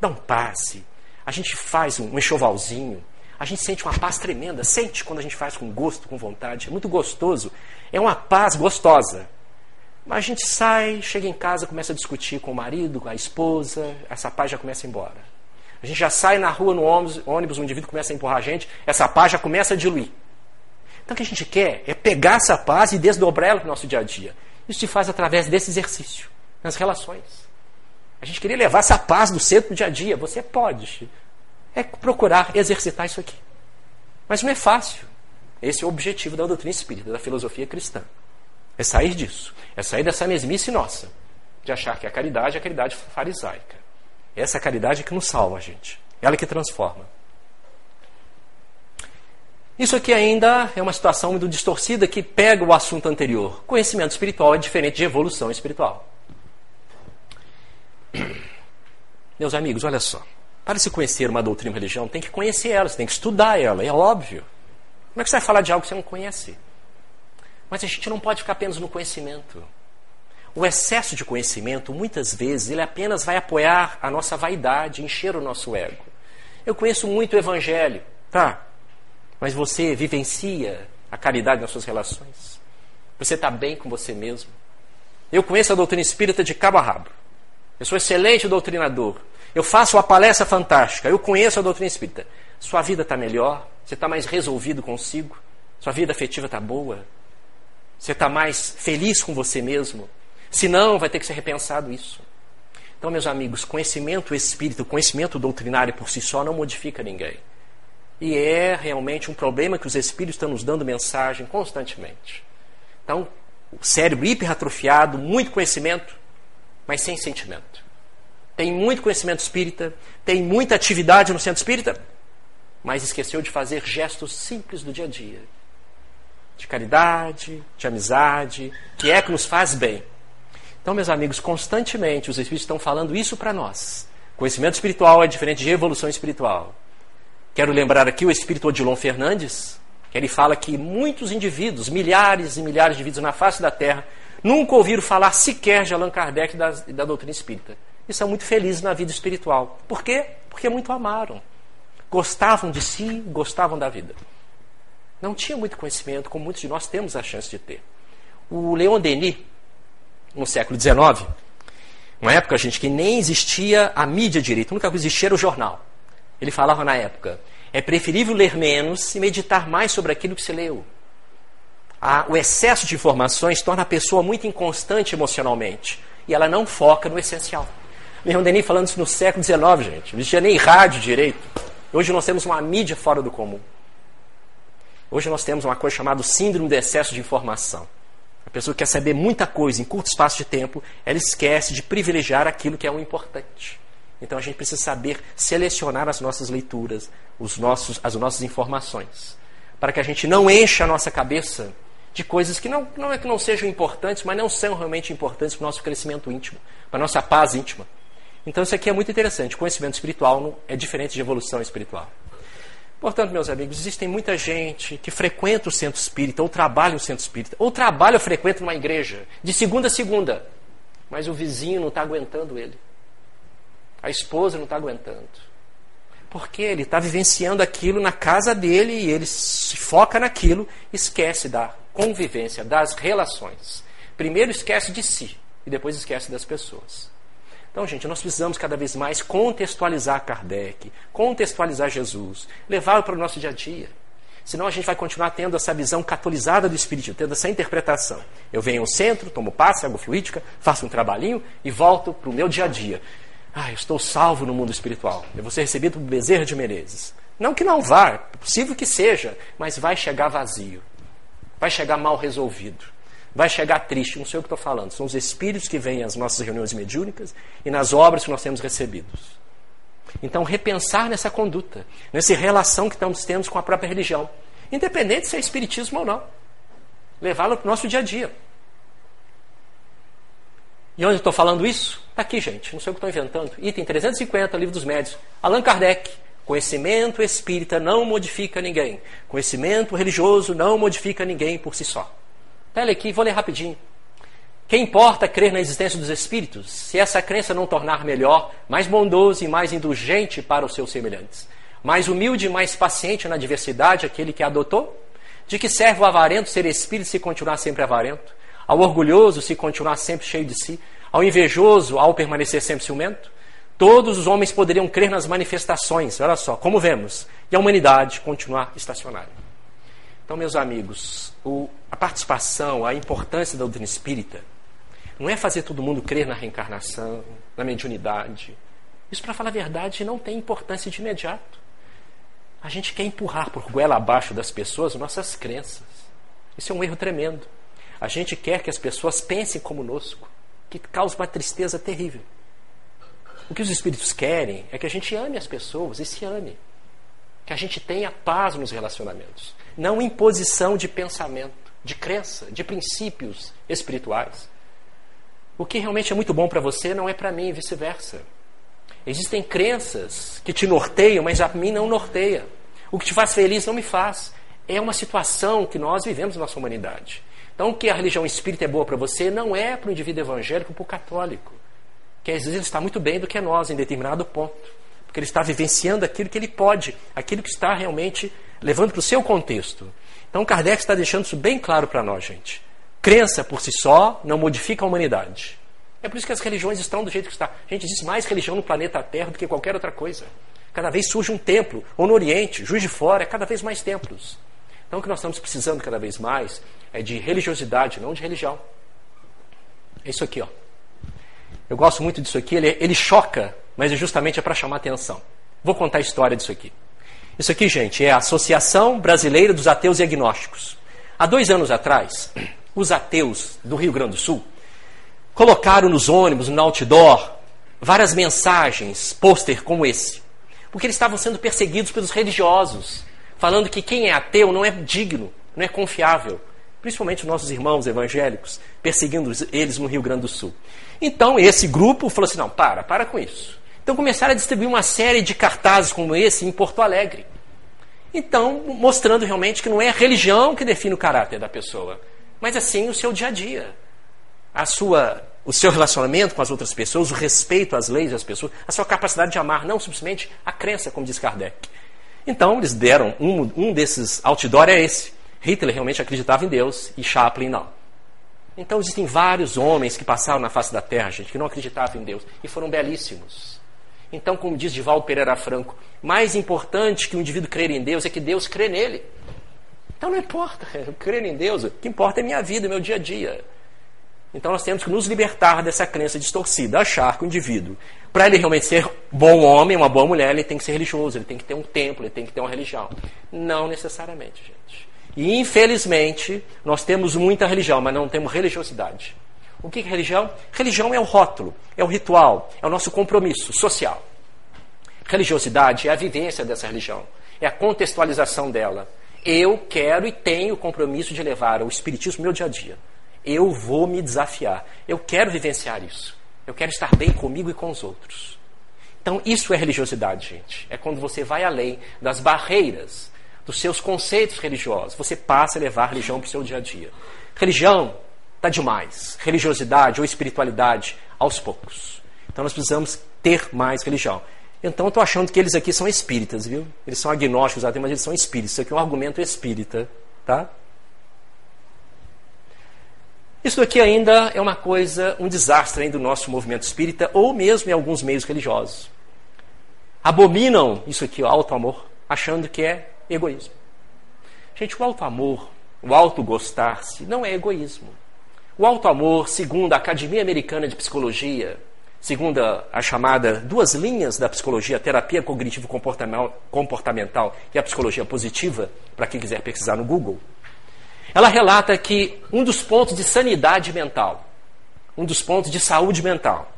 Dá um passe, a gente faz um enxovalzinho, a gente sente uma paz tremenda. Sente quando a gente faz com gosto, com vontade. É muito gostoso. É uma paz gostosa. Mas a gente sai, chega em casa, começa a discutir com o marido, com a esposa, essa paz já começa a ir embora. A gente já sai na rua, no ônibus, o indivíduo começa a empurrar a gente, essa paz já começa a diluir. Então o que a gente quer é pegar essa paz e desdobrar ela para o nosso dia a dia. Isso se faz através desse exercício, nas relações. A gente queria levar essa paz do centro do dia a dia. Você pode é procurar exercitar isso aqui. Mas não é fácil. Esse é o objetivo da doutrina espírita, da filosofia cristã. É sair disso. É sair dessa mesmice nossa. De achar que a caridade é a caridade farisaica. Essa é a caridade que nos salva, gente. Ela que transforma. Isso aqui ainda é uma situação muito distorcida que pega o assunto anterior. Conhecimento espiritual é diferente de evolução espiritual. Meus amigos, olha só. Para se conhecer uma doutrina e religião, tem que conhecer ela, você tem que estudar ela, é óbvio. Como é que você vai falar de algo que você não conhece? Mas a gente não pode ficar apenas no conhecimento. O excesso de conhecimento, muitas vezes, ele apenas vai apoiar a nossa vaidade, encher o nosso ego. Eu conheço muito o Evangelho, tá? Mas você vivencia a caridade nas suas relações? Você está bem com você mesmo? Eu conheço a doutrina espírita de cabo a rabo. Eu sou excelente doutrinador. Eu faço uma palestra fantástica. Eu conheço a doutrina espírita. Sua vida está melhor? Você está mais resolvido consigo? Sua vida afetiva está boa? Você está mais feliz com você mesmo? Se não, vai ter que ser repensado isso. Então, meus amigos, conhecimento espírito, conhecimento doutrinário por si só não modifica ninguém. E é realmente um problema que os espíritos estão nos dando mensagem constantemente. Então, o cérebro hiperatrofiado, muito conhecimento, mas sem sentimento. Tem muito conhecimento espírita, tem muita atividade no centro espírita, mas esqueceu de fazer gestos simples do dia a dia. De caridade, de amizade, que é que nos faz bem. Então, meus amigos, constantemente os Espíritos estão falando isso para nós. Conhecimento espiritual é diferente de evolução espiritual. Quero lembrar aqui o Espírito Odilon Fernandes, que ele fala que muitos indivíduos, milhares e milhares de indivíduos na face da Terra, nunca ouviram falar sequer de Allan Kardec e da, da doutrina espírita. E são muito felizes na vida espiritual. Por quê? Porque muito amaram. Gostavam de si, gostavam da vida. Não tinha muito conhecimento, como muitos de nós temos a chance de ter. O Leon Denis, no século XIX, uma época, gente, que nem existia a mídia direito, nunca existia o jornal. Ele falava na época: é preferível ler menos e meditar mais sobre aquilo que se leu. Ah, o excesso de informações torna a pessoa muito inconstante emocionalmente e ela não foca no essencial. Leon Denis falando isso no século XIX, gente. Não existia nem rádio direito. Hoje nós temos uma mídia fora do comum. Hoje nós temos uma coisa chamada síndrome de excesso de informação. A pessoa quer saber muita coisa em curto espaço de tempo, ela esquece de privilegiar aquilo que é o importante. Então a gente precisa saber selecionar as nossas leituras, os nossos, as nossas informações, para que a gente não encha a nossa cabeça de coisas que não, não é que não sejam importantes, mas não são realmente importantes para o nosso crescimento íntimo, para a nossa paz íntima. Então isso aqui é muito interessante. Conhecimento espiritual é diferente de evolução espiritual. Portanto, meus amigos, existe muita gente que frequenta o centro espírita, ou trabalha no centro espírita, ou trabalha ou frequenta uma igreja, de segunda a segunda, mas o vizinho não está aguentando ele. A esposa não está aguentando. Porque ele está vivenciando aquilo na casa dele e ele se foca naquilo, esquece da convivência, das relações. Primeiro esquece de si e depois esquece das pessoas. Então, gente, nós precisamos cada vez mais contextualizar Kardec, contextualizar Jesus, levá-lo para o nosso dia a dia. Senão a gente vai continuar tendo essa visão catolizada do Espírito, tendo essa interpretação. Eu venho ao centro, tomo passe, água fluídica, faço um trabalhinho e volto para o meu dia a dia. Ah, eu estou salvo no mundo espiritual. Eu vou ser recebido por Bezerra de Menezes. Não que não vá, é possível que seja, mas vai chegar vazio. Vai chegar mal resolvido. Vai chegar triste, não sei o que estou falando. São os espíritos que vêm às nossas reuniões mediúnicas e nas obras que nós temos recebidos. Então, repensar nessa conduta, nessa relação que estamos tendo com a própria religião. Independente se é espiritismo ou não. Levá-lo para o nosso dia a dia. E onde estou falando isso? Está aqui, gente. Não sei o que estou inventando. Item 350, Livro dos Médios. Allan Kardec. Conhecimento espírita não modifica ninguém. Conhecimento religioso não modifica ninguém por si só. Está ele aqui, vou ler rapidinho. Quem importa crer na existência dos espíritos, se essa crença não tornar melhor, mais bondoso e mais indulgente para os seus semelhantes, mais humilde e mais paciente na diversidade aquele que a adotou? De que serve o avarento ser espírito se continuar sempre avarento? Ao orgulhoso se continuar sempre cheio de si, ao invejoso ao permanecer sempre ciumento? Todos os homens poderiam crer nas manifestações, olha só, como vemos, e a humanidade continuar estacionária. Então, meus amigos, o, a participação, a importância da doutrina espírita, não é fazer todo mundo crer na reencarnação, na mediunidade. Isso, para falar a verdade, não tem importância de imediato. A gente quer empurrar por goela abaixo das pessoas nossas crenças. Isso é um erro tremendo. A gente quer que as pessoas pensem conosco, que causa uma tristeza terrível. O que os espíritos querem é que a gente ame as pessoas e se ame. Que a gente tenha paz nos relacionamentos. Não imposição de pensamento, de crença, de princípios espirituais. O que realmente é muito bom para você não é para mim e vice-versa. Existem crenças que te norteiam, mas a mim não norteia. O que te faz feliz não me faz. É uma situação que nós vivemos na nossa humanidade. Então, que a religião espírita é boa para você não é para o indivíduo evangélico, para o católico. Que às vezes ele está muito bem do que nós em determinado ponto. Porque ele está vivenciando aquilo que ele pode, aquilo que está realmente levando para o seu contexto. Então, Kardec está deixando isso bem claro para nós, gente. Crença por si só não modifica a humanidade. É por isso que as religiões estão do jeito que está. Gente, existe mais religião no planeta Terra do que qualquer outra coisa. Cada vez surge um templo, ou no Oriente, Juiz de Fora, é cada vez mais templos. Então o que nós estamos precisando cada vez mais é de religiosidade, não de religião. É isso aqui, ó. Eu gosto muito disso aqui, ele, ele choca, mas é justamente é para chamar atenção. Vou contar a história disso aqui. Isso aqui, gente, é a Associação Brasileira dos Ateus e Agnósticos. Há dois anos atrás, os ateus do Rio Grande do Sul colocaram nos ônibus, no outdoor, várias mensagens, pôster como esse. Porque eles estavam sendo perseguidos pelos religiosos, falando que quem é ateu não é digno, não é confiável. Principalmente os nossos irmãos evangélicos, perseguindo eles no Rio Grande do Sul. Então esse grupo falou assim: não, para, para com isso. Então começaram a distribuir uma série de cartazes como esse em Porto Alegre. Então, mostrando realmente que não é a religião que define o caráter da pessoa, mas assim o seu dia a dia. A sua, o seu relacionamento com as outras pessoas, o respeito às leis das pessoas, a sua capacidade de amar, não simplesmente a crença, como diz Kardec. Então, eles deram, um, um desses outdoor é esse. Hitler realmente acreditava em Deus e Chaplin não. Então, existem vários homens que passaram na face da terra, gente, que não acreditavam em Deus e foram belíssimos. Então, como diz Divaldo Pereira Franco, mais importante que o indivíduo crer em Deus é que Deus crê nele. Então não importa, eu creio em Deus, o que importa é minha vida, meu dia a dia. Então nós temos que nos libertar dessa crença distorcida, achar que o indivíduo, para ele realmente ser bom homem, uma boa mulher, ele tem que ser religioso, ele tem que ter um templo, ele tem que ter uma religião. Não necessariamente, gente. E infelizmente, nós temos muita religião, mas não temos religiosidade. O que é religião? Religião é o rótulo, é o ritual, é o nosso compromisso social. Religiosidade é a vivência dessa religião, é a contextualização dela, eu quero e tenho o compromisso de levar o Espiritismo no meu dia a dia. Eu vou me desafiar. Eu quero vivenciar isso. Eu quero estar bem comigo e com os outros. Então, isso é religiosidade, gente. É quando você vai além das barreiras dos seus conceitos religiosos. Você passa a levar a religião para o seu dia a dia. Religião está demais. Religiosidade ou espiritualidade, aos poucos. Então, nós precisamos ter mais religião. Então estou achando que eles aqui são espíritas, viu? Eles são agnósticos até, mas eles são espíritas. Isso aqui é um argumento espírita, tá? Isso aqui ainda é uma coisa, um desastre ainda do nosso movimento espírita, ou mesmo em alguns meios religiosos. Abominam isso aqui, o alto amor, achando que é egoísmo. Gente, o alto amor, o alto gostar-se, não é egoísmo. O alto amor, segundo a Academia Americana de Psicologia, segundo a, chamada duas linhas da psicologia, terapia cognitivo-comportamental e a psicologia positiva, para quem quiser pesquisar no Google, ela relata que um dos pontos de sanidade mental, um dos pontos de saúde mental,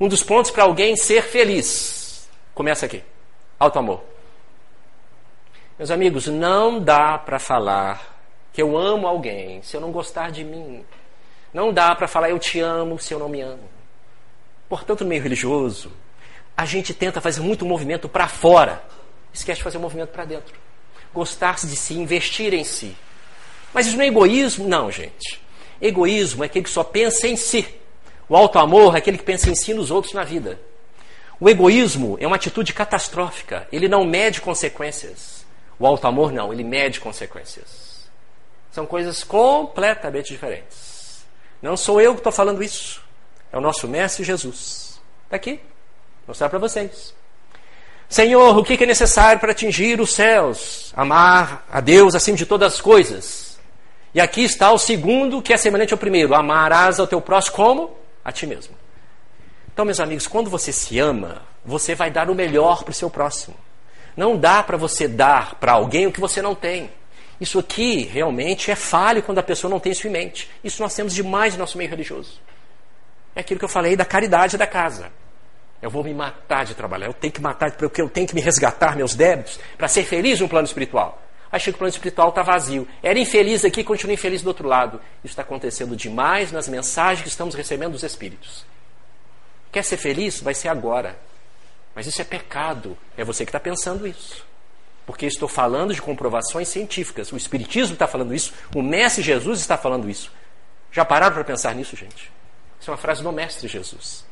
um dos pontos para alguém ser feliz, começa aqui: auto-amor. Meus amigos, não dá para falar que eu amo alguém se eu não gostar de mim. Não dá para falar eu te amo se eu não me amo. Portanto, no meio religioso, a gente tenta fazer muito movimento para fora, esquece de fazer um movimento para dentro. Gostar-se de si, investir em si. Mas isso não é egoísmo? Não, gente. Egoísmo é aquele que só pensa em si. O auto-amor é aquele que pensa em si nos outros na vida. O egoísmo é uma atitude catastrófica. Ele não mede consequências. O auto-amor não, ele mede consequências. São coisas completamente diferentes. Não sou eu que estou falando isso. É o nosso Mestre Jesus. Está aqui. Vou mostrar para vocês. Senhor, o que é necessário para atingir os céus? Amar a Deus acima de todas as coisas. E aqui está o segundo, que é semelhante ao primeiro: amarás ao teu próximo como? A ti mesmo. Então, meus amigos, quando você se ama, você vai dar o melhor para o seu próximo. Não dá para você dar para alguém o que você não tem. Isso aqui realmente é falho quando a pessoa não tem isso em mente. Isso nós temos demais no nosso meio religioso. É aquilo que eu falei da caridade da casa. Eu vou me matar de trabalhar, eu tenho que matar porque eu tenho que me resgatar meus débitos para ser feliz no plano espiritual. Achei que o plano espiritual está vazio. Era infeliz aqui, continua infeliz do outro lado. Isso está acontecendo demais nas mensagens que estamos recebendo dos Espíritos. Quer ser feliz? Vai ser agora. Mas isso é pecado. É você que está pensando isso. Porque estou falando de comprovações científicas. O Espiritismo está falando isso, o Mestre Jesus está falando isso. Já pararam para pensar nisso, gente? Isso é uma frase do Mestre Jesus.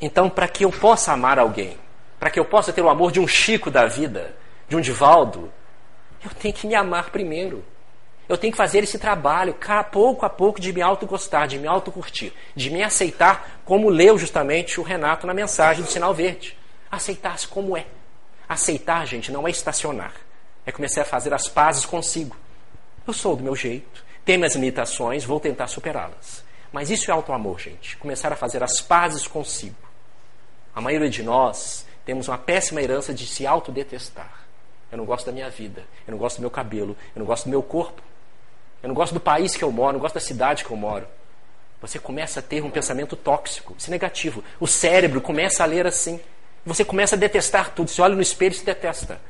Então, para que eu possa amar alguém, para que eu possa ter o amor de um Chico da vida, de um Divaldo, eu tenho que me amar primeiro. Eu tenho que fazer esse trabalho, pouco a pouco, de me autogostar, de me autocurtir, de me aceitar, como leu justamente o Renato na mensagem do Sinal Verde. Aceitar-se como é. Aceitar, gente, não é estacionar. É começar a fazer as pazes consigo. Eu sou do meu jeito, tenho minhas limitações, vou tentar superá-las. Mas isso é auto-amor, gente. Começar a fazer as pazes consigo. A maioria de nós temos uma péssima herança de se autodetestar. Eu não gosto da minha vida, eu não gosto do meu cabelo, eu não gosto do meu corpo, eu não gosto do país que eu moro, eu não gosto da cidade que eu moro. Você começa a ter um pensamento tóxico, isso é negativo. O cérebro começa a ler assim. Você começa a detestar tudo. Você olha no espelho e se detesta.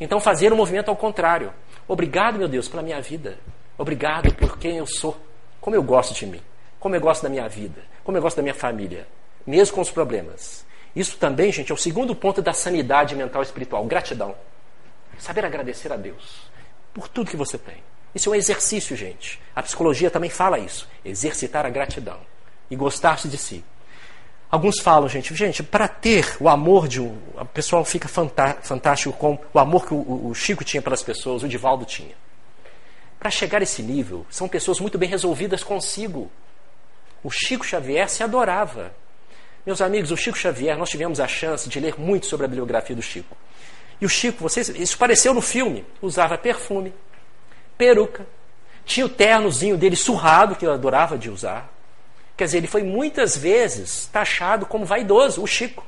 Então, fazer um movimento ao contrário. Obrigado, meu Deus, pela minha vida. Obrigado por quem eu sou. Como eu gosto de mim. Como eu gosto da minha vida. Como eu gosto da minha família. Mesmo com os problemas. Isso também, gente, é o segundo ponto da sanidade mental e espiritual: gratidão. Saber agradecer a Deus por tudo que você tem. Isso é um exercício, gente. A psicologia também fala isso. Exercitar a gratidão e gostar-se de si. Alguns falam, gente, gente, para ter o amor de um. O pessoal fica fantástico com o amor que o, Chico tinha pelas pessoas, o Divaldo tinha. Para chegar a esse nível, são pessoas muito bem resolvidas consigo. O Chico Xavier se adorava. Meus amigos, o Chico Xavier, nós tivemos a chance de ler muito sobre a bibliografia do Chico. E o Chico, vocês, isso apareceu no filme, usava perfume, peruca, tinha o ternozinho dele surrado, que eu adorava de usar. Quer dizer, ele foi muitas vezes taxado como vaidoso, o Chico.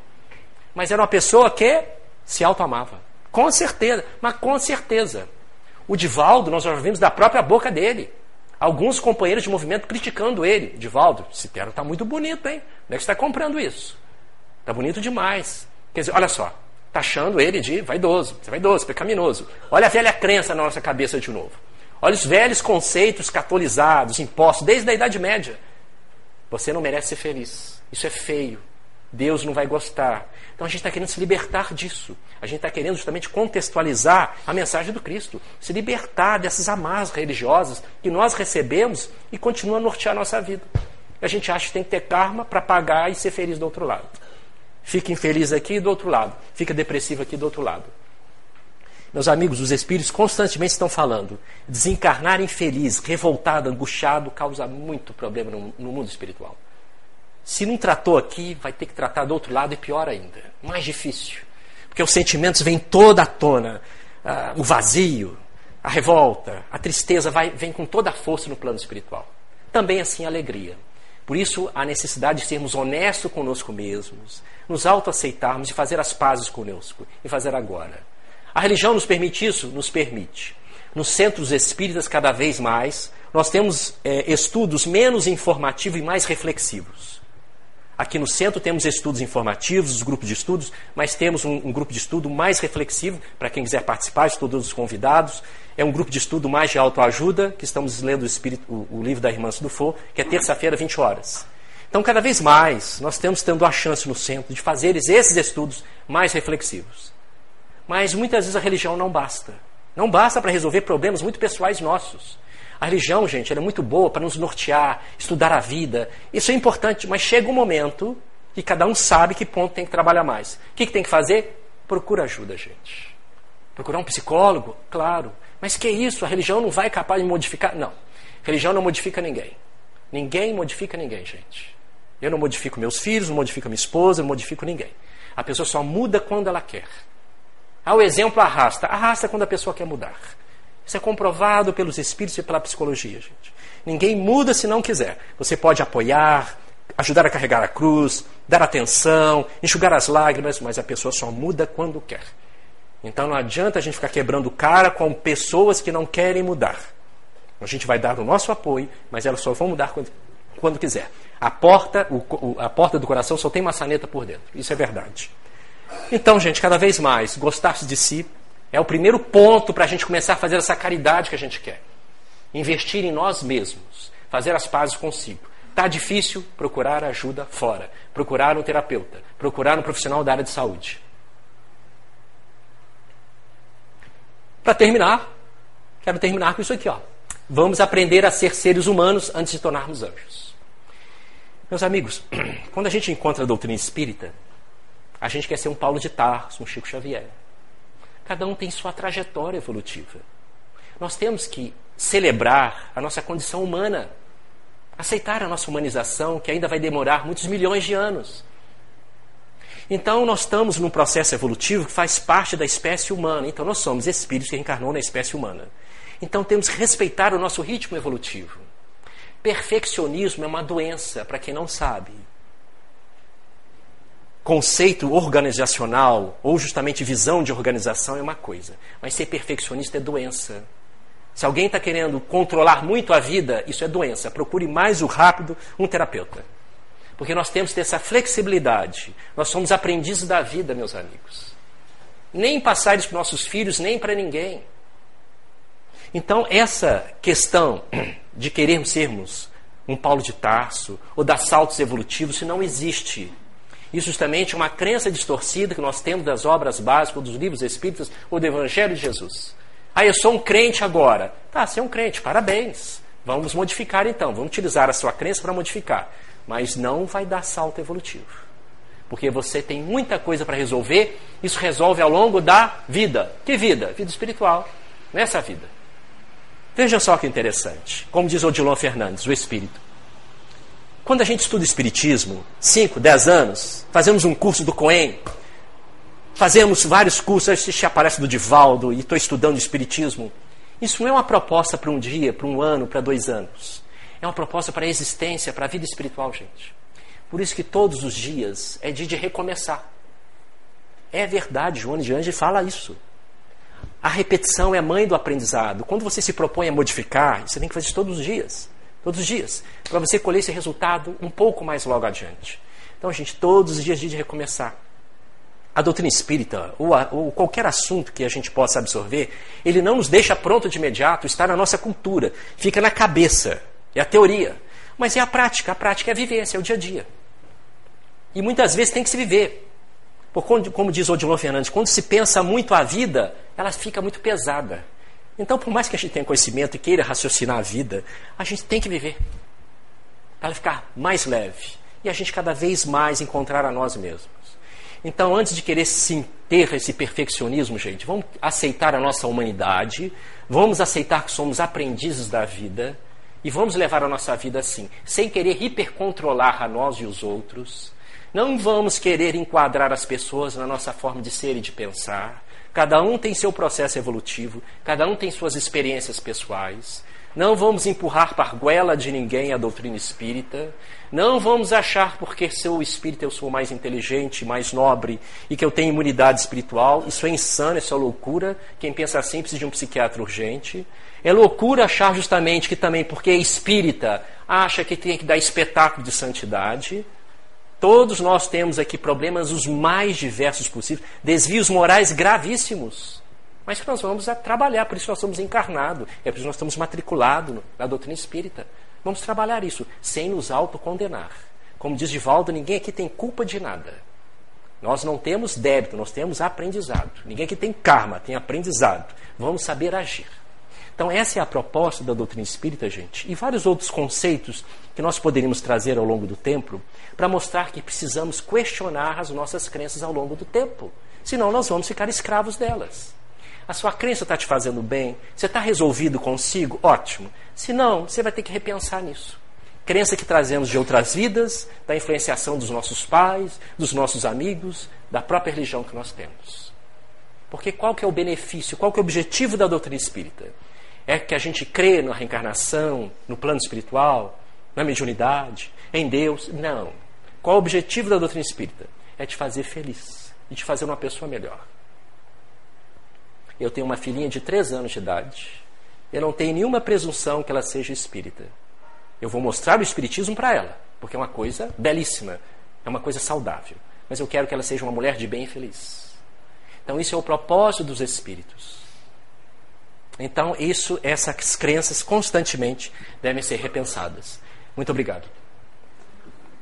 Mas era uma pessoa que se auto-amava. Com certeza, mas com certeza. O Divaldo, nós já vimos da própria boca dele. Alguns companheiros de movimento criticando ele. Divaldo, esse terno está muito bonito, hein? Onde é que você está comprando isso? Está bonito demais. Quer dizer, olha só, taxando ele de vaidoso, você é vaidoso, pecaminoso. Olha a velha crença na nossa cabeça de novo. Olha os velhos conceitos catolizados, impostos, desde a Idade Média. Você não merece ser feliz. Isso é feio. Deus não vai gostar. Então a gente está querendo se libertar disso. A gente está querendo justamente contextualizar a mensagem do Cristo. Se libertar dessas amarras religiosas que nós recebemos e continua a nortear a nossa vida. A gente acha que tem que ter karma para pagar e ser feliz do outro lado. Fica infeliz aqui do outro lado. Fica depressivo aqui do outro lado. Meus amigos, os espíritos constantemente estão falando. Desencarnar infeliz, revoltado, angustiado, causa muito problema no, no mundo espiritual. Se não tratou aqui, vai ter que tratar do outro lado e pior ainda. Mais difícil. Porque os sentimentos vêm toda à tona. Ah, o vazio, a revolta, a tristeza vai, vem com toda a força no plano espiritual. Também assim a alegria. Por isso, a necessidade de sermos honestos conosco mesmos, nos autoaceitarmos e fazer as pazes conosco e fazer agora. A religião nos permite isso? Nos permite. Nos centros espíritas, cada vez mais, nós temos é, estudos menos informativos e mais reflexivos. Aqui no centro temos estudos informativos, os grupos de estudos, mas temos um, um grupo de estudo mais reflexivo, para quem quiser participar, todos os convidados. É um grupo de estudo mais de autoajuda, que estamos lendo o, espírito, o, o livro da Irmã Sudufo, que é terça-feira, 20 horas. Então, cada vez mais, nós temos tendo a chance no centro de fazer esses estudos mais reflexivos. Mas muitas vezes a religião não basta. Não basta para resolver problemas muito pessoais nossos. A religião, gente, é muito boa para nos nortear, estudar a vida. Isso é importante, mas chega um momento que cada um sabe que ponto tem que trabalhar mais. O que, que tem que fazer? Procura ajuda, gente. Procurar um psicólogo? Claro. Mas que isso? A religião não vai capaz de modificar? Não. A religião não modifica ninguém. Ninguém modifica ninguém, gente. Eu não modifico meus filhos, não modifico minha esposa, não modifico ninguém. A pessoa só muda quando ela quer. Ah, o exemplo arrasta. Arrasta quando a pessoa quer mudar. Isso é comprovado pelos espíritos e pela psicologia, gente. Ninguém muda se não quiser. Você pode apoiar, ajudar a carregar a cruz, dar atenção, enxugar as lágrimas, mas a pessoa só muda quando quer. Então não adianta a gente ficar quebrando cara com pessoas que não querem mudar. A gente vai dar o nosso apoio, mas elas só vão mudar quando, quando quiser. A porta, o, a porta do coração só tem maçaneta por dentro. Isso é verdade. Então, gente, cada vez mais, gostar-se de si é o primeiro ponto para a gente começar a fazer essa caridade que a gente quer. Investir em nós mesmos, fazer as pazes consigo. Está difícil procurar ajuda fora, procurar um terapeuta, procurar um profissional da área de saúde. Para terminar, quero terminar com isso aqui. Ó. Vamos aprender a ser seres humanos antes de tornarmos anjos. Meus amigos, quando a gente encontra a doutrina espírita, a gente quer ser um Paulo de Tarso, um Chico Xavier. Cada um tem sua trajetória evolutiva. Nós temos que celebrar a nossa condição humana, aceitar a nossa humanização, que ainda vai demorar muitos milhões de anos. Então, nós estamos num processo evolutivo que faz parte da espécie humana. Então, nós somos espíritos que reencarnou na espécie humana. Então, temos que respeitar o nosso ritmo evolutivo. Perfeccionismo é uma doença, para quem não sabe conceito organizacional ou justamente visão de organização é uma coisa, mas ser perfeccionista é doença. Se alguém está querendo controlar muito a vida, isso é doença. Procure mais o rápido um terapeuta. Porque nós temos que ter essa flexibilidade. Nós somos aprendizes da vida, meus amigos. Nem passar isso para nossos filhos, nem para ninguém. Então, essa questão de querermos sermos um Paulo de Tarso ou dar saltos evolutivos, isso não existe. Isso justamente é uma crença distorcida que nós temos das obras básicas, dos livros espíritas ou do Evangelho de Jesus. Ah, eu sou um crente agora. Tá, você é um crente, parabéns. Vamos modificar então, vamos utilizar a sua crença para modificar. Mas não vai dar salto evolutivo. Porque você tem muita coisa para resolver, isso resolve ao longo da vida. Que vida? Vida espiritual. Nessa vida. Veja só que interessante. Como diz Odilon Fernandes, o Espírito. Quando a gente estuda Espiritismo, 5, 10 anos, fazemos um curso do Coen, fazemos vários cursos, assiste aparece do Divaldo e estou estudando Espiritismo. Isso não é uma proposta para um dia, para um ano, para dois anos. É uma proposta para a existência, para a vida espiritual, gente. Por isso que todos os dias é dia de recomeçar. É verdade, João de Anjos fala isso. A repetição é a mãe do aprendizado. Quando você se propõe a modificar, você tem que fazer isso todos os dias todos os dias, para você colher esse resultado um pouco mais logo adiante. Então, gente, todos os dias dia de recomeçar. A doutrina espírita, ou, a, ou, qualquer assunto que a gente possa absorver, ele não nos deixa pronto de imediato, está na nossa cultura, fica na cabeça, é a teoria. Mas é a prática, a prática é a vivência, é o dia a dia. E muitas vezes tem que se viver. Porque, como diz Odilon Fernandes, quando se pensa muito a vida, ela fica muito pesada. Então, por mais que a gente tenha conhecimento e queira raciocinar a vida, a gente tem que viver para ela ficar mais leve e a gente cada vez mais encontrar a nós mesmos. Então, antes de querer sim ter esse perfeccionismo, gente, vamos aceitar a nossa humanidade, vamos aceitar que somos aprendizes da vida e vamos levar a nossa vida assim, sem querer hipercontrolar a nós e os outros. Não vamos querer enquadrar as pessoas na nossa forma de ser e de pensar. Cada um tem seu processo evolutivo, cada um tem suas experiências pessoais. Não vamos empurrar para a goela de ninguém a doutrina espírita. Não vamos achar porque sou espírita eu sou mais inteligente, mais nobre e que eu tenho imunidade espiritual. Isso é insano, isso é loucura. Quem pensa assim precisa de um psiquiatra urgente. É loucura achar justamente que também porque é espírita acha que tem que dar espetáculo de santidade. Todos nós temos aqui problemas os mais diversos possíveis, desvios morais gravíssimos. Mas que nós vamos trabalhar, por isso nós somos encarnados, é por isso nós estamos matriculados na doutrina espírita. Vamos trabalhar isso sem nos autocondenar. Como diz Divaldo, ninguém aqui tem culpa de nada. Nós não temos débito, nós temos aprendizado. Ninguém aqui tem karma, tem aprendizado. Vamos saber agir. Então, essa é a proposta da doutrina espírita, gente, e vários outros conceitos que nós poderíamos trazer ao longo do tempo para mostrar que precisamos questionar as nossas crenças ao longo do tempo. Senão, nós vamos ficar escravos delas. A sua crença está te fazendo bem? Você está resolvido consigo? Ótimo. Se não, você vai ter que repensar nisso. Crença que trazemos de outras vidas, da influenciação dos nossos pais, dos nossos amigos, da própria religião que nós temos. Porque qual que é o benefício, qual que é o objetivo da doutrina espírita? É que a gente crê na reencarnação, no plano espiritual, na mediunidade, em Deus. Não. Qual o objetivo da doutrina espírita? É te fazer feliz e te fazer uma pessoa melhor. Eu tenho uma filhinha de 3 anos de idade. Eu não tenho nenhuma presunção que ela seja espírita. Eu vou mostrar o espiritismo para ela, porque é uma coisa belíssima, é uma coisa saudável. Mas eu quero que ela seja uma mulher de bem e feliz. Então, isso é o propósito dos espíritos. Então, isso, essas crenças constantemente devem ser repensadas. Muito obrigado.